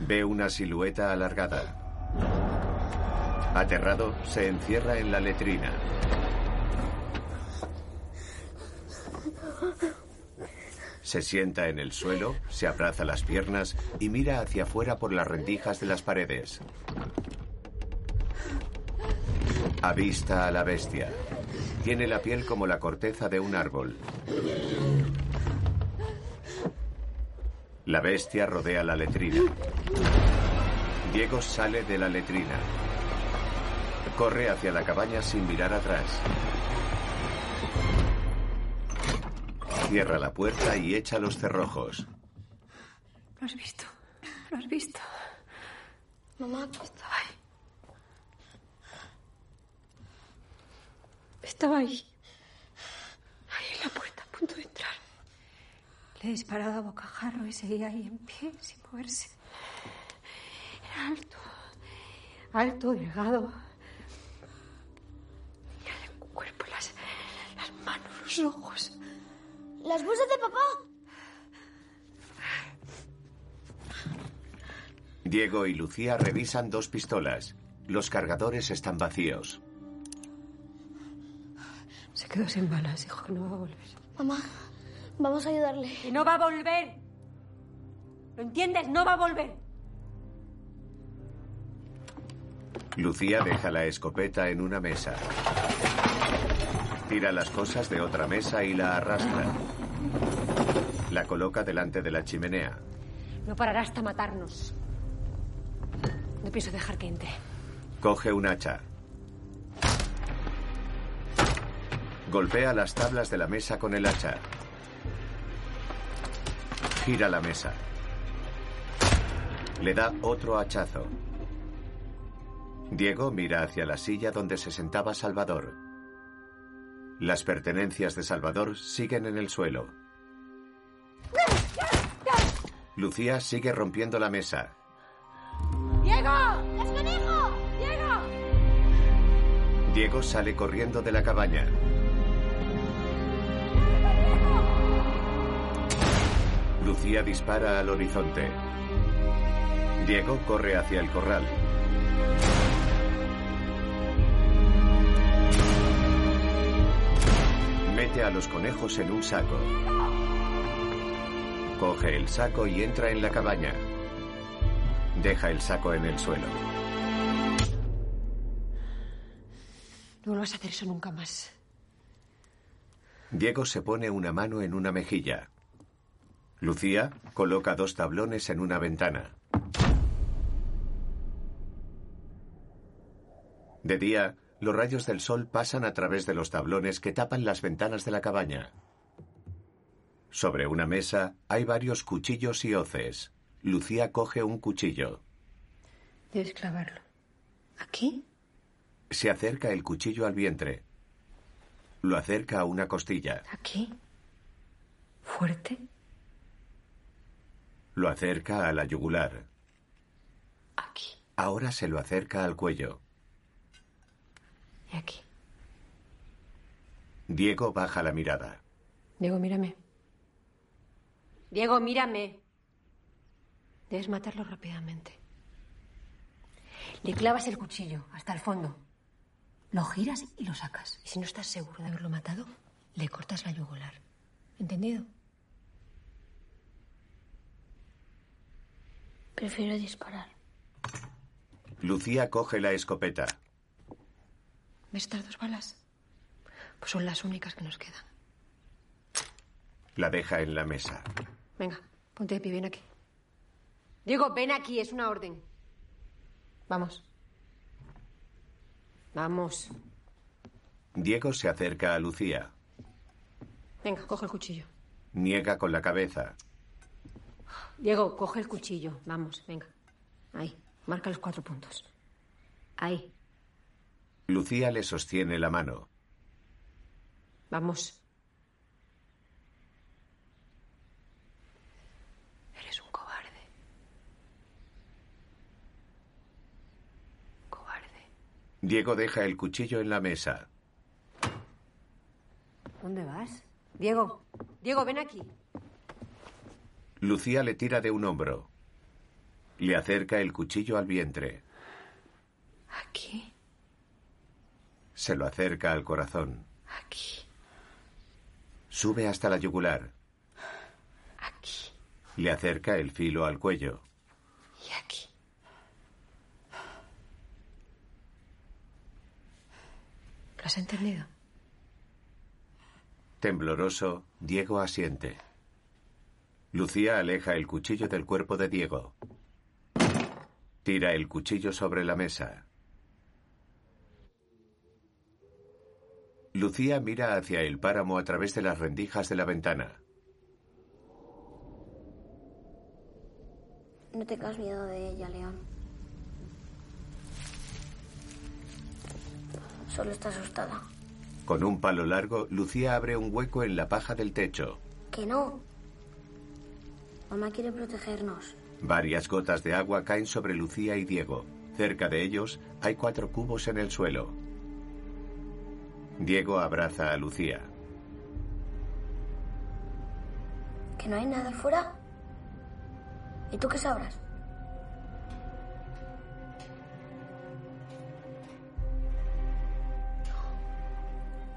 Ve una silueta alargada. Aterrado, se encierra en la letrina. Se sienta en el suelo, se abraza las piernas y mira hacia afuera por las rendijas de las paredes. Avista a la bestia. Tiene la piel como la corteza de un árbol. La bestia rodea la letrina. Diego sale de la letrina. Corre hacia la cabaña sin mirar atrás. Cierra la puerta y echa los cerrojos. Lo has visto. Lo has visto. Mamá, Estaba ahí. Estaba ahí. Ahí en la puerta, a punto de entrar. Le he disparado a bocajarro y seguía ahí en pie, sin moverse. Era alto. Alto, delgado. Tenía el cuerpo, las, las manos, los ojos. ¿las bolsas de papá? Diego y Lucía revisan dos pistolas. Los cargadores están vacíos. Se quedó sin balas, dijo que no va a volver. Mamá, vamos a ayudarle. ¡Que no va a volver! ¿Lo entiendes? ¡No va a volver! Lucía deja la escopeta en una mesa. Tira las cosas de otra mesa y la arrastra. La coloca delante de la chimenea. No parará hasta matarnos. No pienso dejar que entre. Coge un hacha. Golpea las tablas de la mesa con el hacha. Gira la mesa. Le da otro hachazo. Diego mira hacia la silla donde se sentaba Salvador. Las pertenencias de Salvador siguen en el suelo. Lucía sigue rompiendo la mesa. ¡Diego! ¡Es conejo! ¡Diego! Diego sale corriendo de la cabaña. Lucía dispara al horizonte. Diego corre hacia el corral. Mete a los conejos en un saco. Coge el saco y entra en la cabaña. Deja el saco en el suelo. No vuelvas a hacer eso nunca más. Diego se pone una mano en una mejilla. Lucía coloca dos tablones en una ventana. De día, los rayos del sol pasan a través de los tablones que tapan las ventanas de la cabaña. Sobre una mesa hay varios cuchillos y hoces. Lucía coge un cuchillo. Debes clavarlo. ¿Aquí? Se acerca el cuchillo al vientre. Lo acerca a una costilla. ¿Aquí? ¿Fuerte? Lo acerca a la yugular. Aquí. Ahora se lo acerca al cuello. Y aquí. Diego baja la mirada. Diego, mírame. Diego, mírame. Debes matarlo rápidamente. Le clavas el cuchillo hasta el fondo. Lo giras y lo sacas. Y si no estás seguro de haberlo matado, le cortas la yugular. ¿Entendido? Prefiero disparar. Lucía coge la escopeta. ¿Ves estas dos balas? Pues son las únicas que nos quedan. La deja en la mesa. Venga, ponte de pie, ven aquí. Diego, ven aquí, es una orden. Vamos. Vamos. Diego se acerca a Lucía. Venga, coge el cuchillo. Niega con la cabeza. Diego, coge el cuchillo. Vamos, venga. Ahí, marca los cuatro puntos. Ahí, Lucía le sostiene la mano. vamos. Eres un cobarde. Cobarde. Diego deja el cuchillo en la mesa. ¿Dónde vas? Diego, Diego, ven aquí. Lucía le tira de un hombro. Le acerca el cuchillo al vientre. Aquí, Se lo acerca al corazón. aquí, Sube hasta la yugular. aquí Le acerca el filo al cuello. y aquí. ¿Lo has entendido? Tembloroso, Diego asiente. Lucía aleja el cuchillo del cuerpo de Diego. Tira el cuchillo sobre la mesa. Lucía mira hacia el páramo a través de las rendijas de la ventana. No tengas miedo de ella, León. Solo está asustada. Con un palo largo, Lucía abre un hueco en la paja del techo. Que no. Mamá quiere protegernos. Varias gotas de agua caen sobre Lucía y Diego. Cerca de ellos hay cuatro cubos en el suelo. Diego abraza a Lucía. ¿Que no hay nada afuera? ¿Y tú qué sabrás?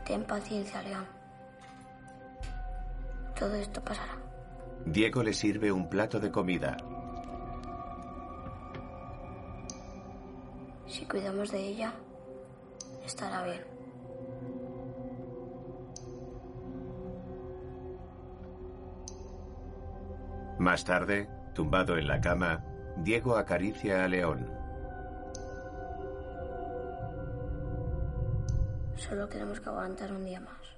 Ten paciencia, León. Todo esto pasará. Diego le sirve un plato de comida. Si cuidamos de ella, estará bien. Más tarde, tumbado en la cama, Diego acaricia a León. Solo tenemos que aguantar un día más.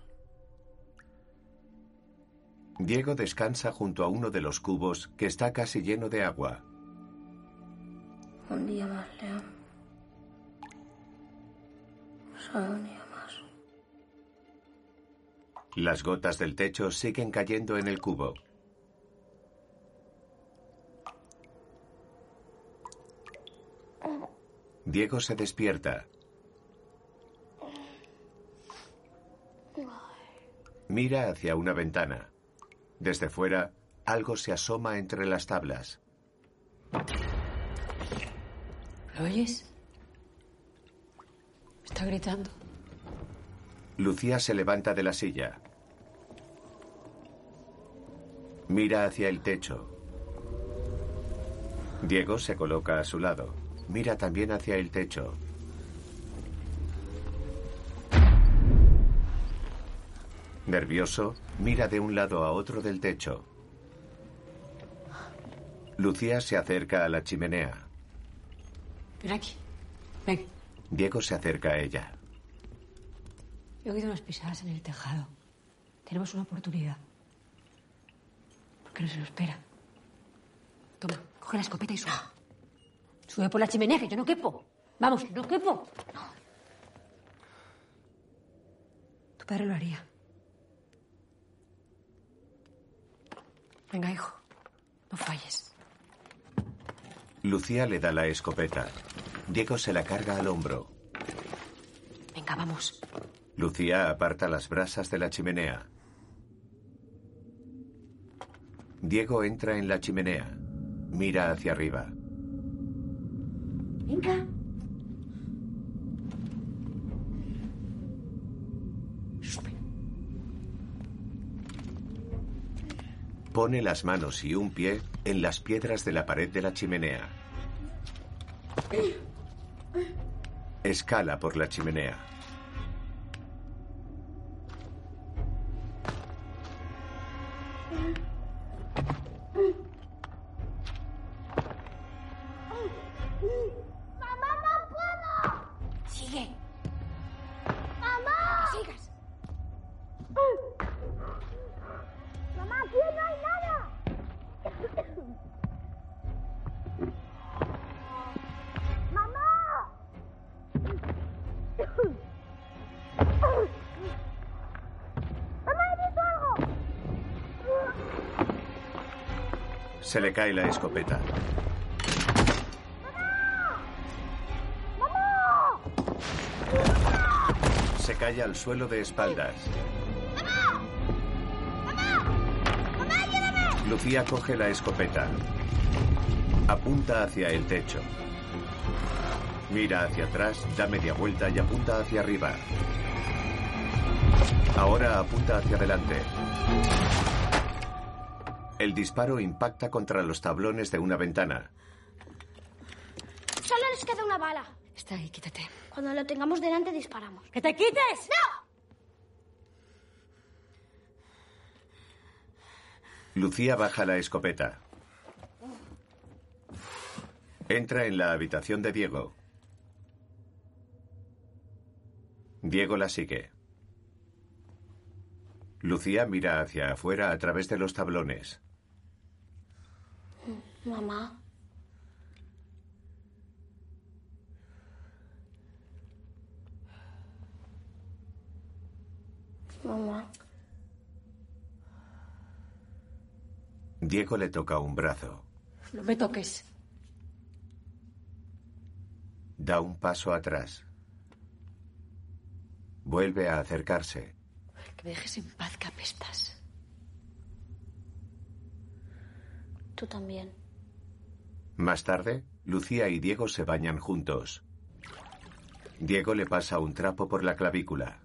Diego descansa junto a uno de los cubos que está casi lleno de agua. Un día más, León. Solo un día más. Las gotas del techo siguen cayendo en el cubo. Diego se despierta. Mira hacia una ventana. Desde fuera, Algo se asoma entre las tablas. ¿Lo oyes? Está gritando. Lucía se levanta de la silla. Mira hacia el techo. Diego se coloca a su lado. Mira también hacia el techo. Nervioso, mira de un lado a otro del techo. Lucía se acerca a la chimenea. Ven aquí. Ven. Diego se acerca a ella. He oído unas pisadas en el tejado. Tenemos una oportunidad. ¿Por qué no se lo espera? Toma, coge la escopeta y sube. Sube por la chimenea, que yo no quepo. Vamos, no quepo. Tu padre lo haría. Venga, hijo. No falles. Lucía le da la escopeta. Diego se la carga al hombro. Venga, vamos. Lucía aparta las brasas de la chimenea. Diego entra en la chimenea. Mira hacia arriba. Venga. Pone las manos y un pie en las piedras de la pared de la chimenea. Escala por la chimenea. Se le cae la escopeta. Se cae al suelo de espaldas. Lucía coge la escopeta. Apunta hacia el techo. Mira hacia atrás, da media vuelta y apunta hacia arriba. Ahora apunta hacia adelante. El disparo impacta contra los tablones de una ventana. Solo les queda una bala. Está ahí, quítate. Cuando lo tengamos delante disparamos. ¡Que te quites! Lucía baja la escopeta. Entra en la habitación de Diego. Diego la sigue. Lucía mira hacia afuera a través de los tablones. Mamá. Mamá. Diego le toca un brazo. No me toques. Da un paso atrás. Vuelve a acercarse. Que me dejes en paz, que apestas. Tú también. Más tarde, Lucía y Diego se bañan juntos. Diego le pasa un trapo por la clavícula.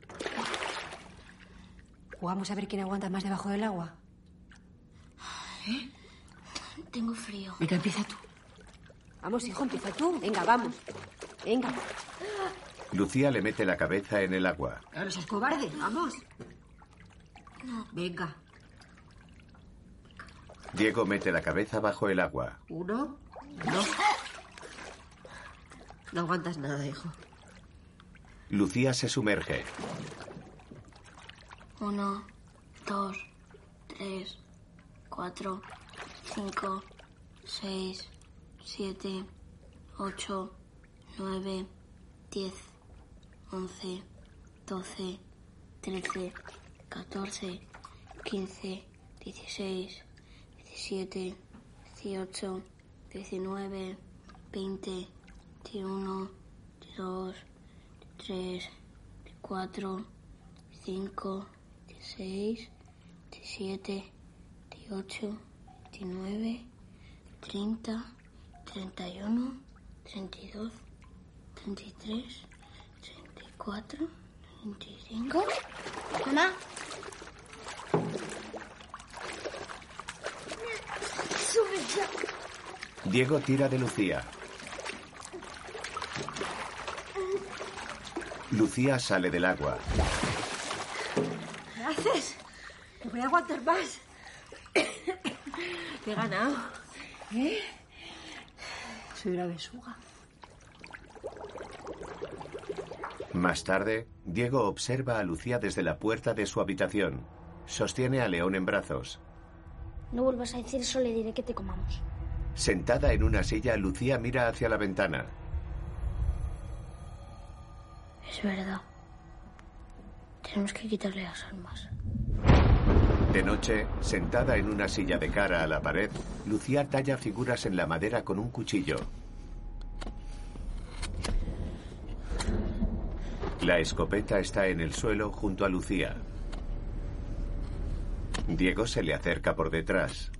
Jugamos a ver quién aguanta más debajo del agua. Tengo frío. Venga, empieza tú. Vamos, hijo, empieza tú. Venga, vamos. Venga. Lucía le mete la cabeza en el agua. No seas cobarde. Vamos. Venga. Diego mete la cabeza bajo el agua. Uno, dos. No aguantas nada, hijo. Lucía se sumerge. Uno, dos, tres, cuatro, cinco, seis, siete, ocho, nueve, diez, once, doce, trece, catorce, quince, dieciséis, diecisiete, dieciocho, diecinueve, veinte, veintiuno, veintidós, veintitrés, veinticuatro, veinticinco, 16, 17, 18, 29, 30, 31, 32, 33, 34, 35. Mamá. Sube ya. Diego tira de Lucía. Lucía sale del agua. ¿Qué haces? No voy a aguantar más. Te he ganado. ¿Eh? Soy una besuga. Más tarde, Diego observa a Lucía desde la puerta de su habitación. Sostiene a León en brazos. No vuelvas a decir eso, le diré que te comamos. Sentada en una silla, Lucía mira hacia la ventana. Es verdad. Tenemos que quitarle las armas. De noche, sentada en una silla de cara a la pared, Lucía talla figuras en la madera con un cuchillo. La escopeta está en el suelo junto a Lucía. Diego se le acerca por detrás.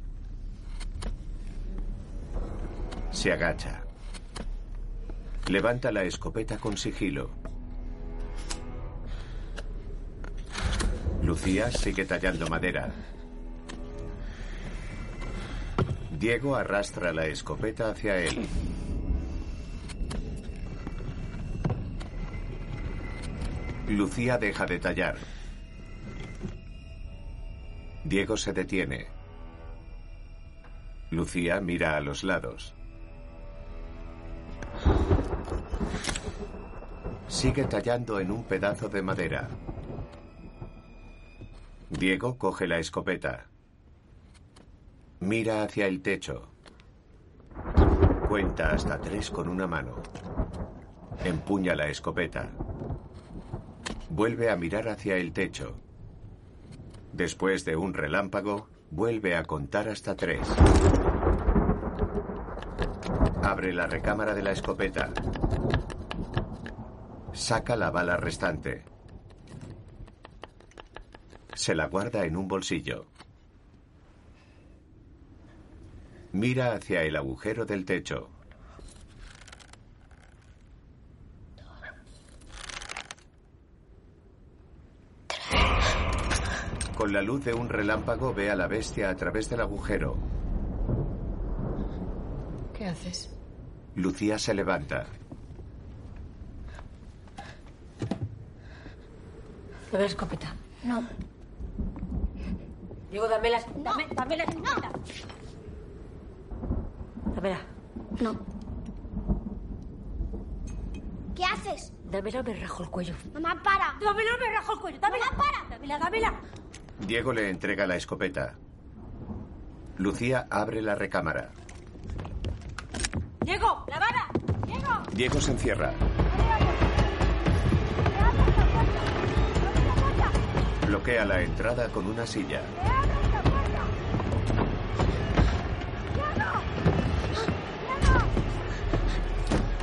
Se agacha. Levanta la escopeta con sigilo. Lucía sigue tallando madera. Diego arrastra la escopeta hacia él. Lucía deja de tallar. Diego se detiene. Lucía mira a los lados. Sigue tallando en un pedazo de madera. Diego coge la escopeta. Mira hacia el techo. Cuenta hasta tres con una mano. Empuña la escopeta. Vuelve a mirar hacia el techo. Después de un relámpago, vuelve a contar hasta tres. Abre la recámara de la escopeta. Saca la bala restante. Se la guarda en un bolsillo. Mira hacia el agujero del techo. Con la luz de un relámpago ve a la bestia a través del agujero. ¿Qué haces? Lucía se levanta. Dame la escopeta. No. Diego, dame la Dame, dame la escopeta. Dámela. No. ¿Qué haces? Dámela, me rajo el cuello. Mamá, para. Dámela, me rajo el cuello. Dámela, para. Dámela, dámela. Diego le entrega la escopeta. Lucía abre la recámara. Diego, la vara. Diego. Diego se encierra. Bloquea la entrada con una silla.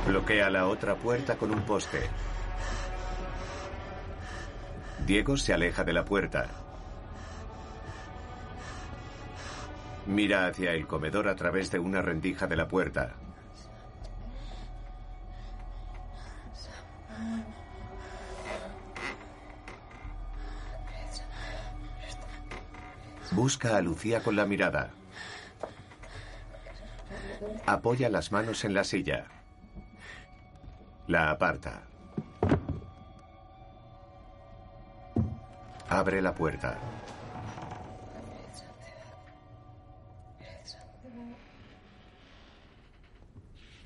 Bloquea la otra puerta con un poste. Diego se aleja de la puerta. Mira hacia el comedor a través de una rendija de la puerta. Busca a Lucía con la mirada. Apoya las manos en la silla. La aparta. Abre la puerta.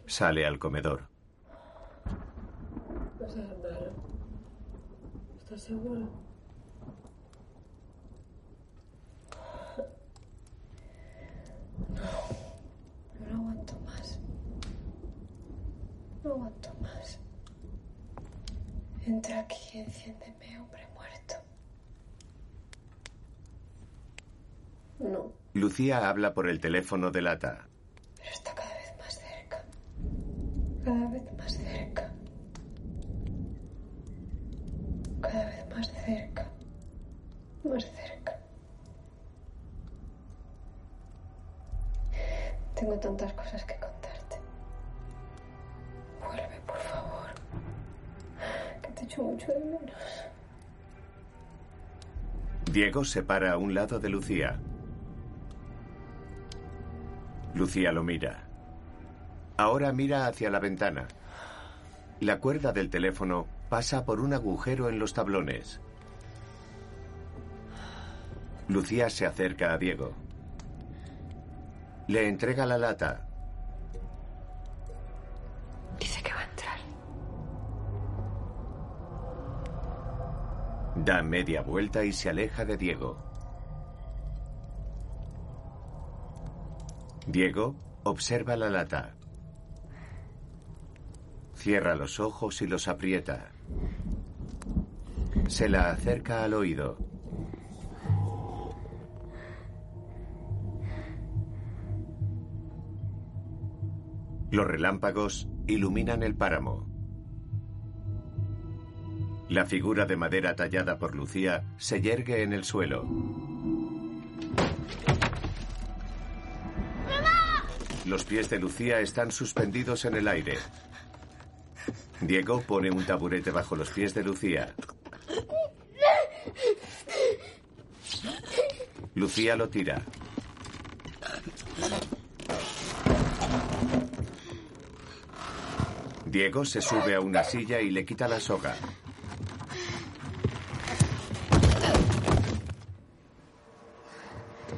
Sale al comedor. ¿Estás seguro? No, no aguanto más. No aguanto más. Entra aquí y enciéndeme, hombre muerto. No, Lucía habla por el teléfono de lata. Diego se para a un lado de Lucía. Lucía lo mira. Ahora mira hacia la ventana. La cuerda del teléfono pasa por un agujero en los tablones. Lucía se acerca a Diego. Le entrega la lata. Da media vuelta y se aleja de Diego. Diego observa la lata. Cierra los ojos y los aprieta. Se la acerca al oído. Los relámpagos iluminan el páramo. La figura de madera tallada por Lucía se yergue en el suelo. Los pies de Lucía están suspendidos en el aire. Diego pone un taburete bajo los pies de Lucía. Lucía lo tira. Diego se sube a una silla y le quita la soga.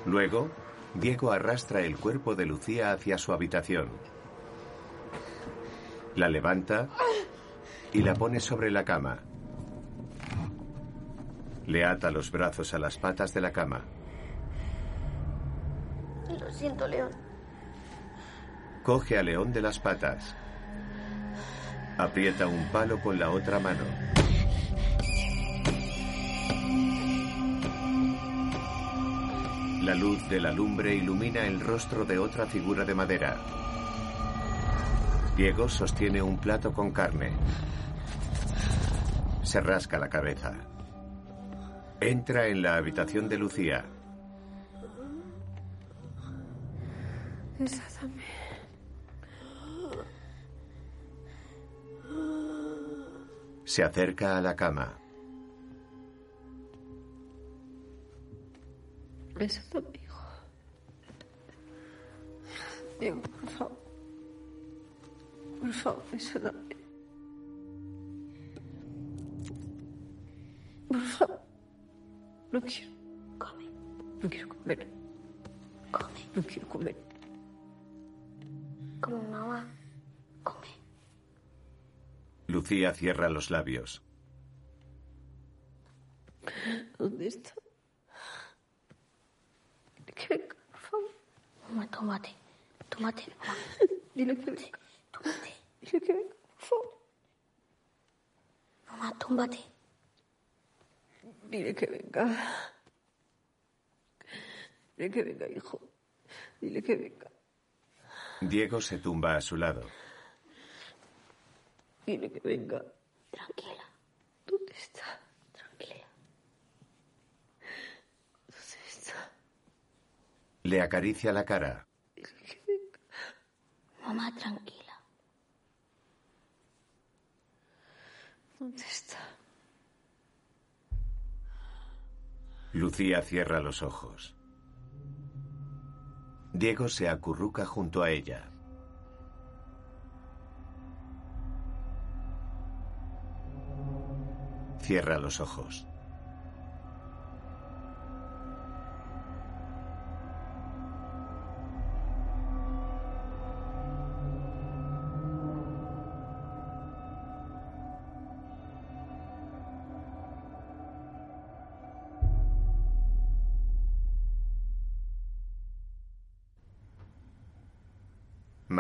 Luego, Diego arrastra el cuerpo de Lucía hacia su habitación. La levanta y la pone sobre la cama. Le ata los brazos a las patas de la cama. Lo siento, León. Coge a León de las patas. Aprieta un palo con la otra mano. La luz de la lumbre ilumina el rostro de otra figura de madera. Diego sostiene un plato con carne. Se rasca la cabeza. Entra en la habitación de Lucía. Se acerca a la cama. Desátame, hijo. Diego, por favor. Por favor, desátame. Por favor. No quiero. Come, No quiero comer. come. No quiero comer. Como mamá. Come. Lucía cierra los labios. ¿Dónde está? Que venga, por favor. Mamá, tómate. Tómate, mamá. Dile que venga. Tómate. Dile que venga, por favor. Mamá, tómate. Dile que venga. Dile que venga, hijo. Dile que venga. Diego se tumba a su lado. Dile que venga. Tranquila, ¿Dónde está? tranquila. ¿Dónde está? Le acaricia la cara. Mamá, tranquila. ¿Dónde está? Lucía cierra los ojos. Diego se acurruca junto a ella. Cierra los ojos.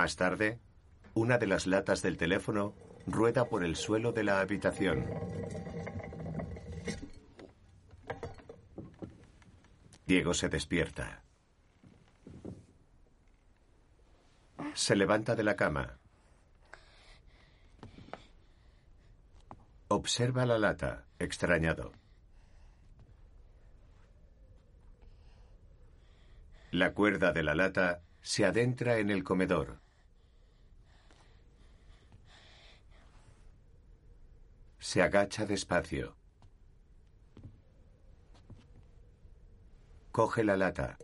Más tarde, una de las latas del teléfono rueda por el suelo de la habitación. Diego se despierta. Se levanta de la cama. Observa la lata, extrañado. La cuerda de la lata se adentra en el comedor. Se agacha despacio. Coge la lata.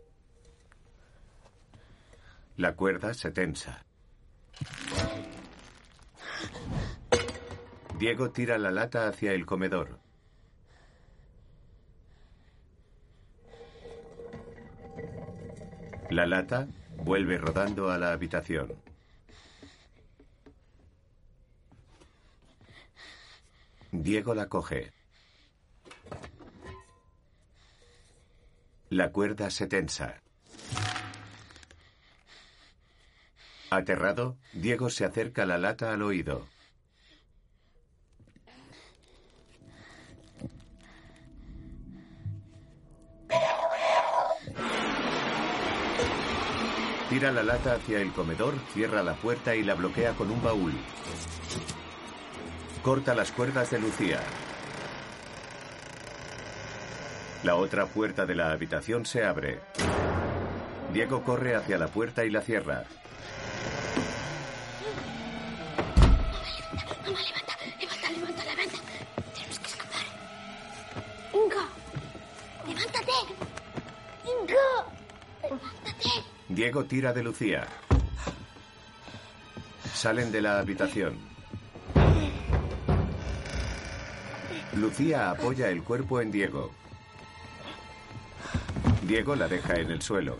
La cuerda se tensa. Diego tira la lata hacia el comedor. La lata vuelve rodando a la habitación. Diego la coge. La cuerda se tensa. Aterrado, Diego se acerca la lata al oído. Tira la lata hacia el comedor, cierra la puerta y la bloquea con un baúl. Corta las cuerdas de Lucía. La otra puerta de la habitación se abre. Diego corre hacia la puerta y la cierra. Mamá, levanta, levanta, levanta, levanta. Tenemos que escapar. Inga, levántate. Inga, levántate. Diego tira de Lucía. Salen de la habitación. Lucía apoya el cuerpo en Diego. Diego la deja en el suelo.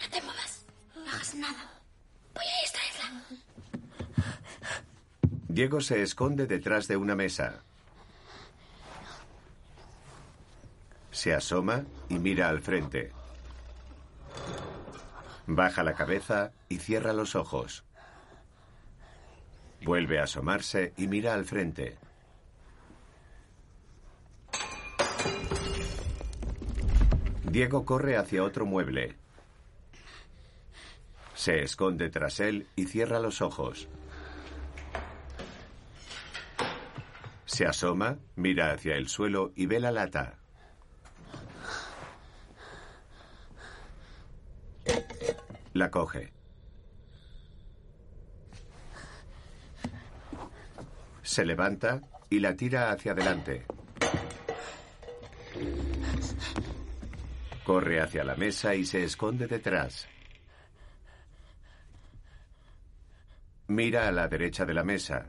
No te muevas, no hagas nada. Voy a distraerla. Diego se esconde detrás de una mesa. Se asoma y mira al frente. Baja la cabeza y cierra los ojos. Vuelve a asomarse y mira al frente. Diego corre hacia otro mueble. Se esconde tras él y cierra los ojos. Se asoma, mira hacia el suelo y ve la lata. La coge. Se levanta y la tira hacia adelante. Corre hacia la mesa y se esconde detrás. Mira a la derecha de la mesa.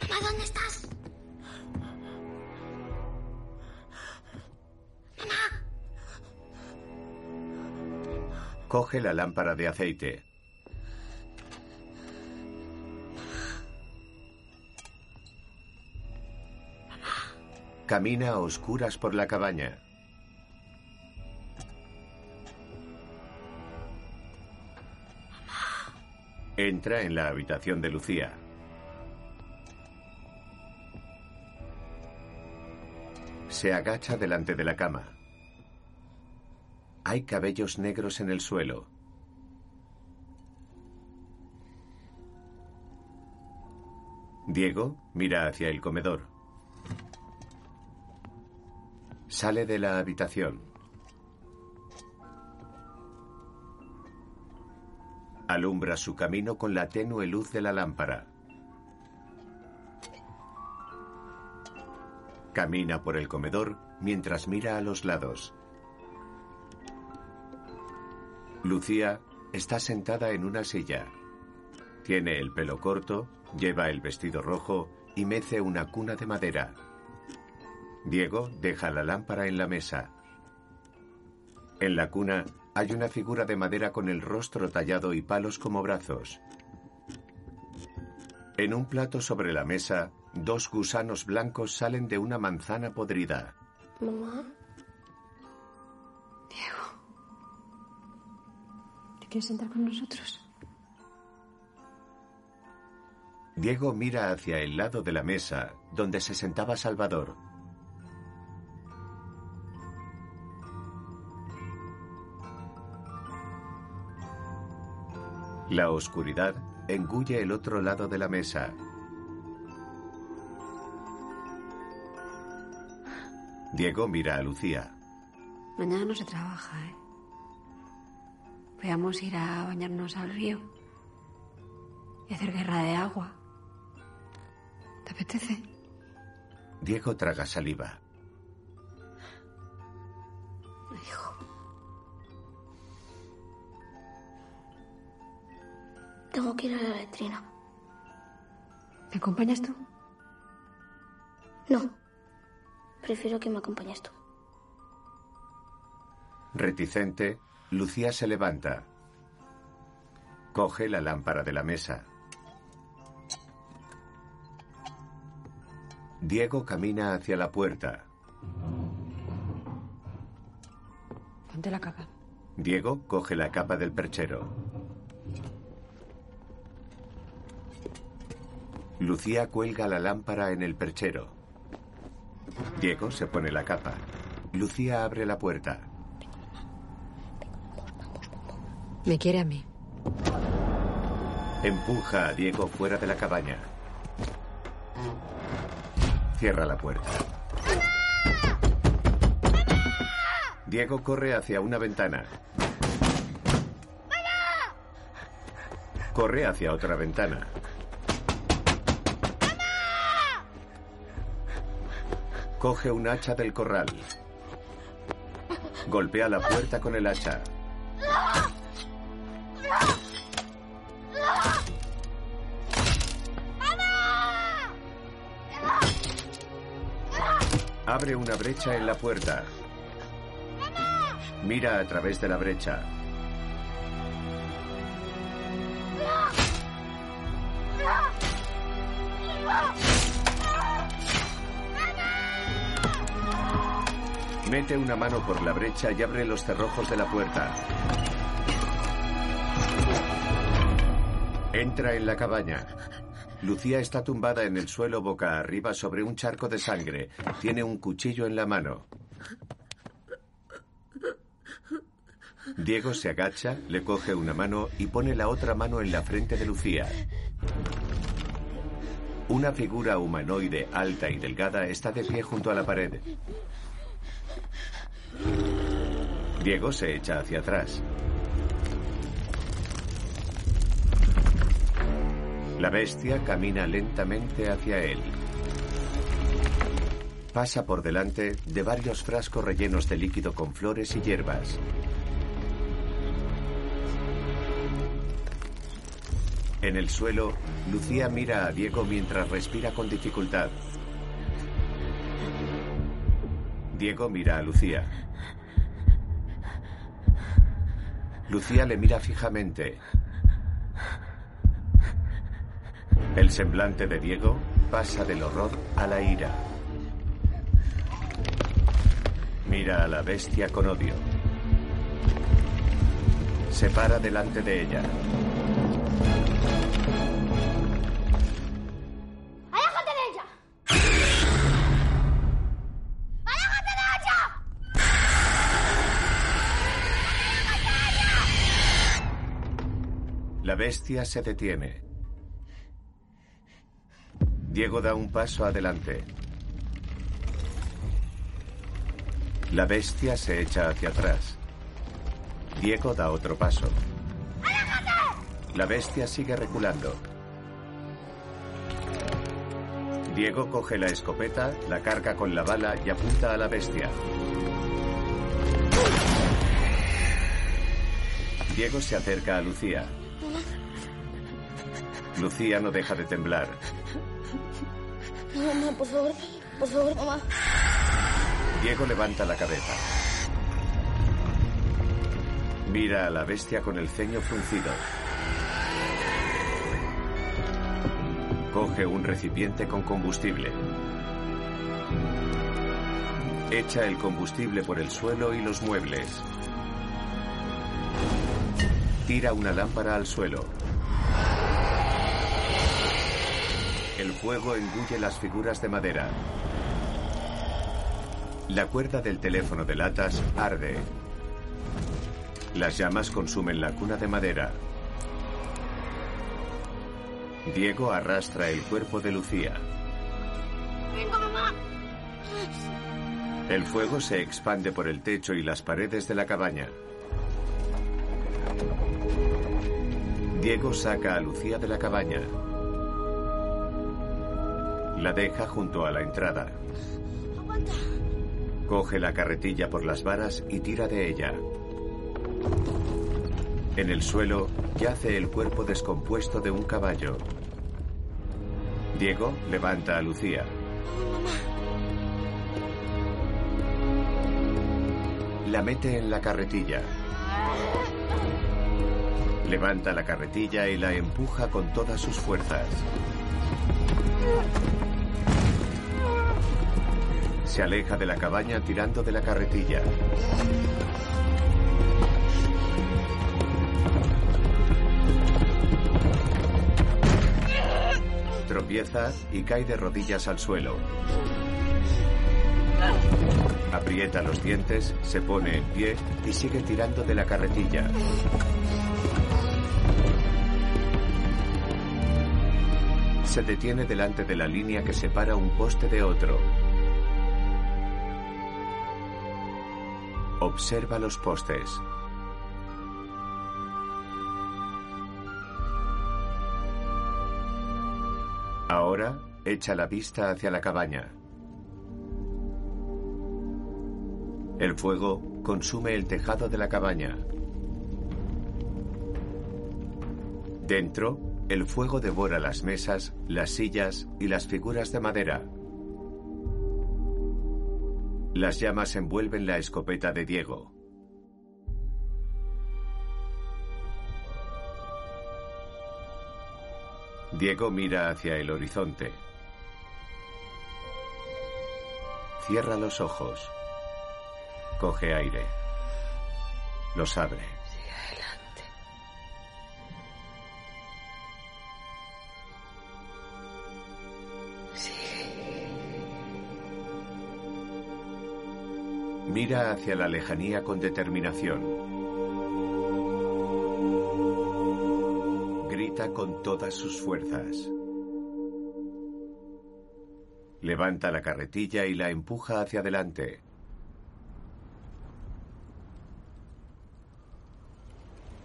Mamá, ¿dónde estás? Coge la lámpara de aceite. Camina a oscuras por la cabaña. Entra en la habitación de Lucía. Se agacha delante de la cama. Hay cabellos negros en el suelo. Diego mira hacia el comedor. Sale de la habitación. Alumbra su camino con la tenue luz de la lámpara. Camina por el comedor mientras mira a los lados. Lucía está sentada en una silla. Tiene el pelo corto, lleva el vestido rojo y mece una cuna de madera. Diego deja la lámpara en la mesa. En la cuna hay una figura de madera con el rostro tallado y palos como brazos. En un plato sobre la mesa, dos gusanos blancos salen de una manzana podrida. Mamá. Diego. ¿Te quieres sentar con nosotros? Diego mira hacia el lado de la mesa donde se sentaba Salvador. La oscuridad engulle el otro lado de la mesa. Diego mira a Lucía. Mañana no se trabaja, ¿eh? Podríamos ir a bañarnos al río y hacer guerra de agua. ¿Te apetece? Diego traga saliva. Tengo que ir a la letrina. ¿Me acompañas tú? No. Prefiero que me acompañes tú. Reticente, Lucía se levanta. Coge la lámpara de la mesa. Diego camina hacia la puerta. Ponte la capa. Diego coge la capa del perchero. Lucía cuelga la lámpara en el perchero. Diego se pone la capa. Lucía abre la puerta. Me quiere a mí. Empuja a Diego fuera de la cabaña. Cierra la puerta. Diego corre hacia una ventana. Corre hacia otra ventana. Coge un hacha del corral. Golpea la puerta con el hacha. Abre una brecha en la puerta. Mira a través de la brecha. Mete una mano por la brecha y abre los cerrojos de la puerta. Entra en la cabaña. Lucía está tumbada en el suelo boca arriba sobre un charco de sangre. Tiene un cuchillo en la mano. Diego se agacha, le coge una mano y pone la otra mano en la frente de Lucía. Una figura humanoide alta y delgada está de pie junto a la pared. Diego se echa hacia atrás. La bestia camina lentamente hacia él. Pasa por delante de varios frascos rellenos de líquido con flores y hierbas. En el suelo, Lucía mira a Diego mientras respira con dificultad. Diego mira a Lucía. Lucía le mira fijamente. El semblante de Diego pasa del horror a la ira. Mira a la bestia con odio. Se para delante de ella. La bestia se detiene. Diego da un paso adelante. La bestia se echa hacia atrás. Diego da otro paso. La bestia sigue reculando. Diego coge la escopeta, la carga con la bala y apunta a la bestia. Diego se acerca a Lucía. Lucía no deja de temblar. Mamá, por favor, por favor, mamá. Diego levanta la cabeza. Mira a la bestia con el ceño fruncido. Coge un recipiente con combustible. Echa el combustible por el suelo y los muebles. Tira una lámpara al suelo. El fuego engulle las figuras de madera. La cuerda del teléfono de latas arde. Las llamas consumen la cuna de madera. Diego arrastra el cuerpo de Lucía. Venga, mamá. El fuego se expande por el techo y las paredes de la cabaña. Diego saca a Lucía de la cabaña. La deja junto a la entrada. Coge la carretilla por las varas y tira de ella. En el suelo yace el cuerpo descompuesto de un caballo. Diego levanta a Lucía. La mete en la carretilla. Levanta la carretilla y la empuja con todas sus fuerzas. Se aleja de la cabaña tirando de la carretilla. Tropieza y cae de rodillas al suelo. Aprieta los dientes, se pone en pie y sigue tirando de la carretilla. Se detiene delante de la línea que separa un poste de otro. Observa los postes. Ahora echa la vista hacia la cabaña. El fuego consume el tejado de la cabaña. Dentro, el fuego devora las mesas, las sillas y las figuras de madera. Las llamas envuelven la escopeta de Diego. Diego mira hacia el horizonte. Cierra los ojos. Coge aire. Los abre. Mira hacia la lejanía con determinación. Grita con todas sus fuerzas. Levanta la carretilla y la empuja hacia adelante.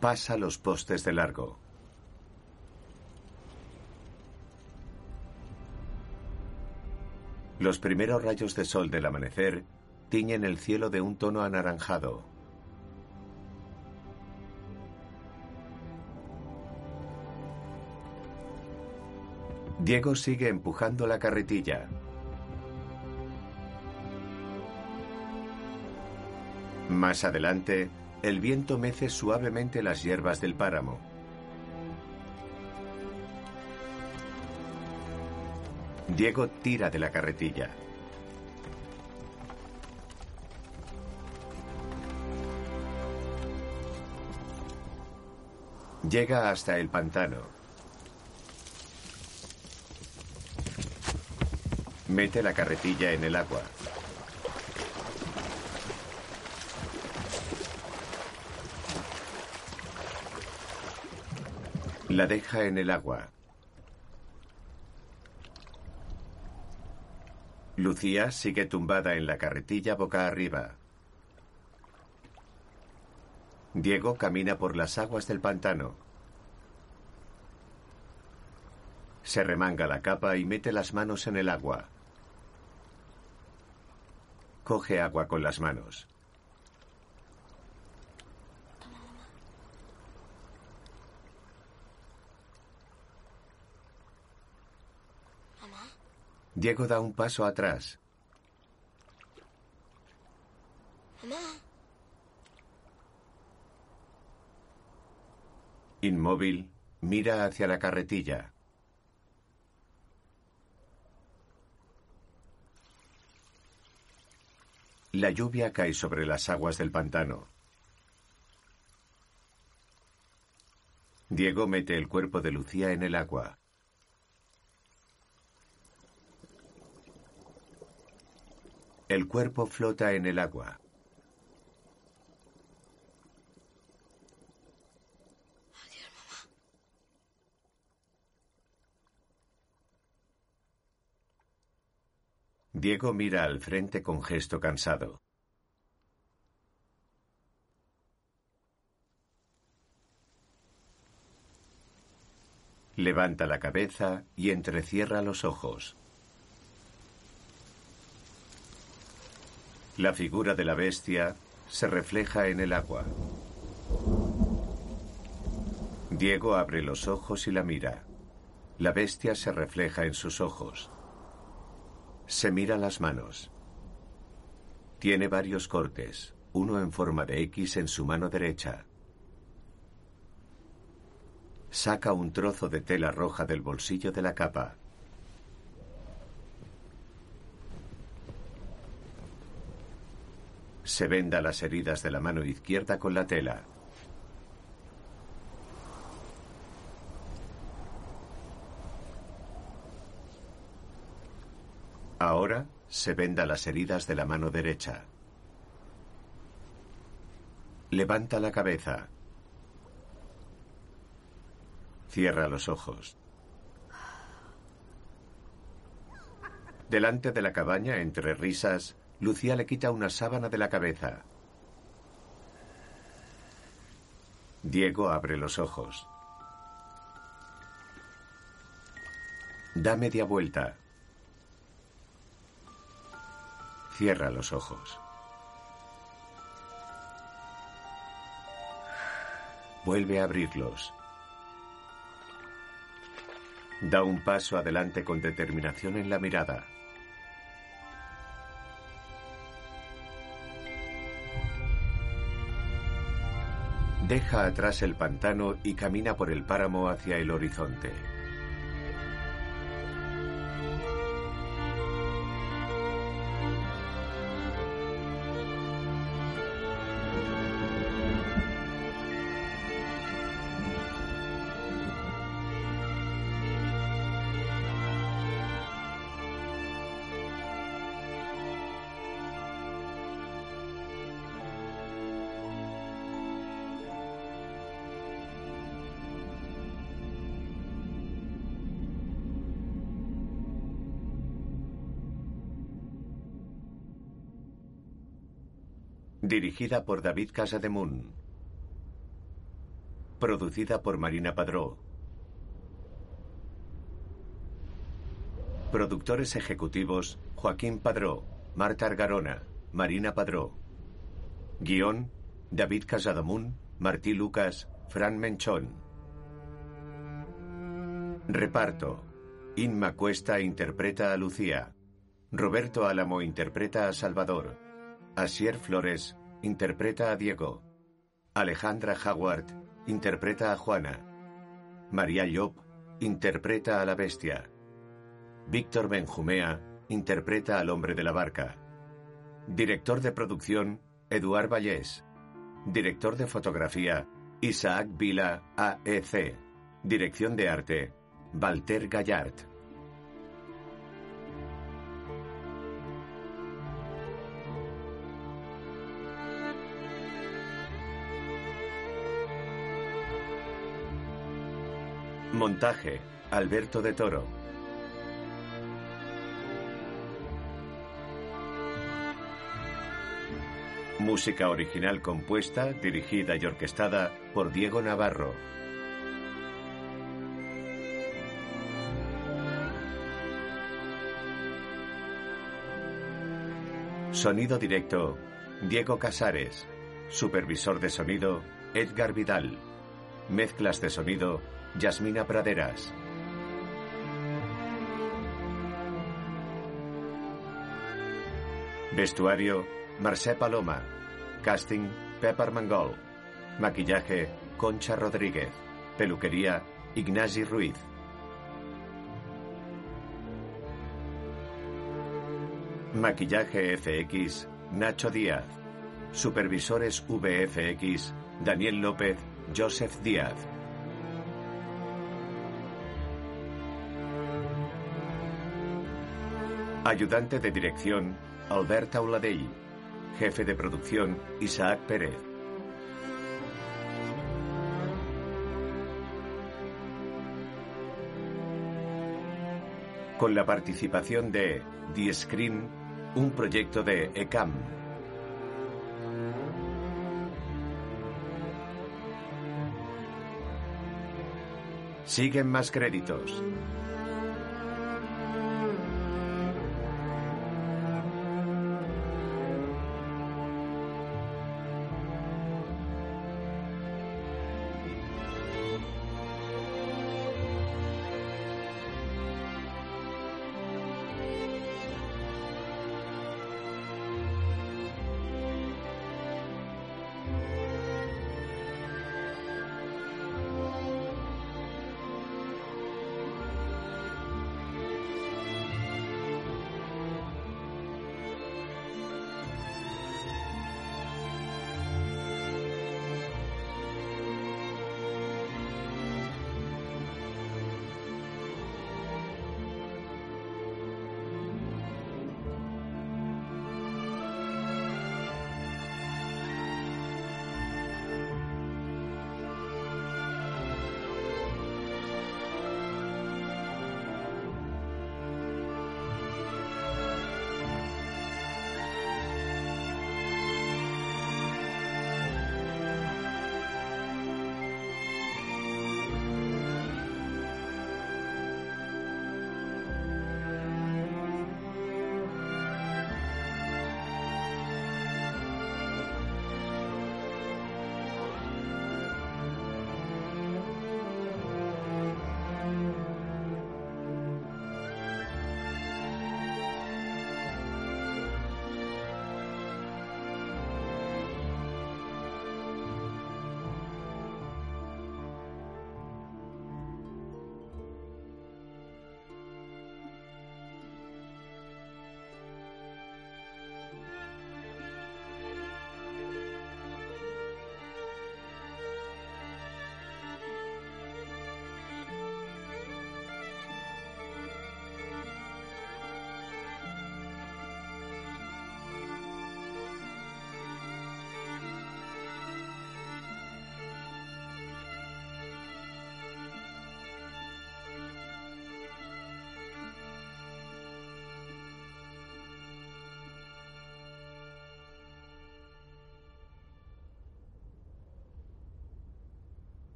Pasa los postes de largo. Los primeros rayos de sol del amanecer tiñen el cielo de un tono anaranjado. Diego sigue empujando la carretilla. Más adelante, el viento mece suavemente las hierbas del páramo. Diego tira de la carretilla. Llega hasta el pantano. Mete la carretilla en el agua. La deja en el agua. Lucía sigue tumbada en la carretilla boca arriba. Diego camina por las aguas del pantano. Se remanga la capa y mete las manos en el agua. Coge agua con las manos. Diego da un paso atrás. Inmóvil, mira hacia la carretilla. La lluvia cae sobre las aguas del pantano. Diego mete el cuerpo de Lucía en el agua. El cuerpo flota en el agua. Diego mira al frente con gesto cansado. Levanta la cabeza y entrecierra los ojos. La figura de la bestia se refleja en el agua. Diego abre los ojos y la mira. La bestia se refleja en sus ojos. Se mira las manos. Tiene varios cortes, uno en forma de X en su mano derecha. Saca un trozo de tela roja del bolsillo de la capa. Se venda las heridas de la mano izquierda con la tela. Ahora se venda las heridas de la mano derecha. Levanta la cabeza. Cierra los ojos. Delante de la cabaña, entre risas, Lucía le quita una sábana de la cabeza. Diego abre los ojos. Da media vuelta. Cierra los ojos. Vuelve a abrirlos. Da un paso adelante con determinación en la mirada. Deja atrás el pantano y camina por el páramo hacia el horizonte. Dirigida por David Casademun. Producida por Marina Padró. Productores ejecutivos Joaquín Padró, Marta Argarona, Marina Padró. Guión David Casademun, Martí Lucas, Fran Menchón. Reparto. Inma Cuesta interpreta a Lucía. Roberto Álamo interpreta a Salvador. Asier Flores interpreta a Diego. Alejandra Howard interpreta a Juana. María Llop interpreta a la bestia. Víctor Benjumea interpreta al hombre de la barca. Director de producción, Eduard Vallés. Director de fotografía, Isaac Vila AEC. Dirección de arte, Walter Gallard. Montaje, Alberto de Toro. Música original compuesta, dirigida y orquestada por Diego Navarro. Sonido directo, Diego Casares. Supervisor de sonido, Edgar Vidal. Mezclas de sonido, Yasmina Praderas. Vestuario, Marcé Paloma. Casting, Pepper Mangol. Maquillaje, Concha Rodríguez. Peluquería, Ignasi Ruiz. Maquillaje FX, Nacho Díaz. Supervisores VFX, Daniel López, Joseph Díaz. Ayudante de dirección, Alberta Auladell. Jefe de producción, Isaac Pérez. con la participación de The Screen, un proyecto de ECAM. Siguen más créditos.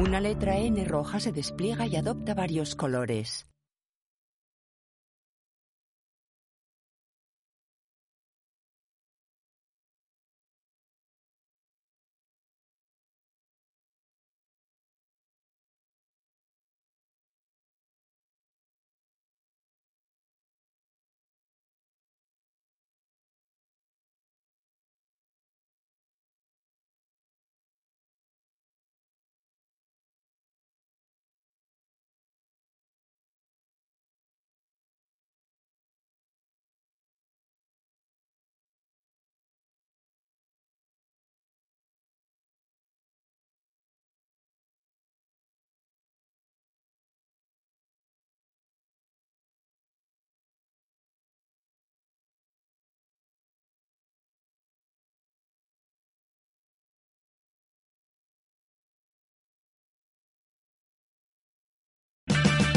Una letra N roja se despliega y adopta varios colores.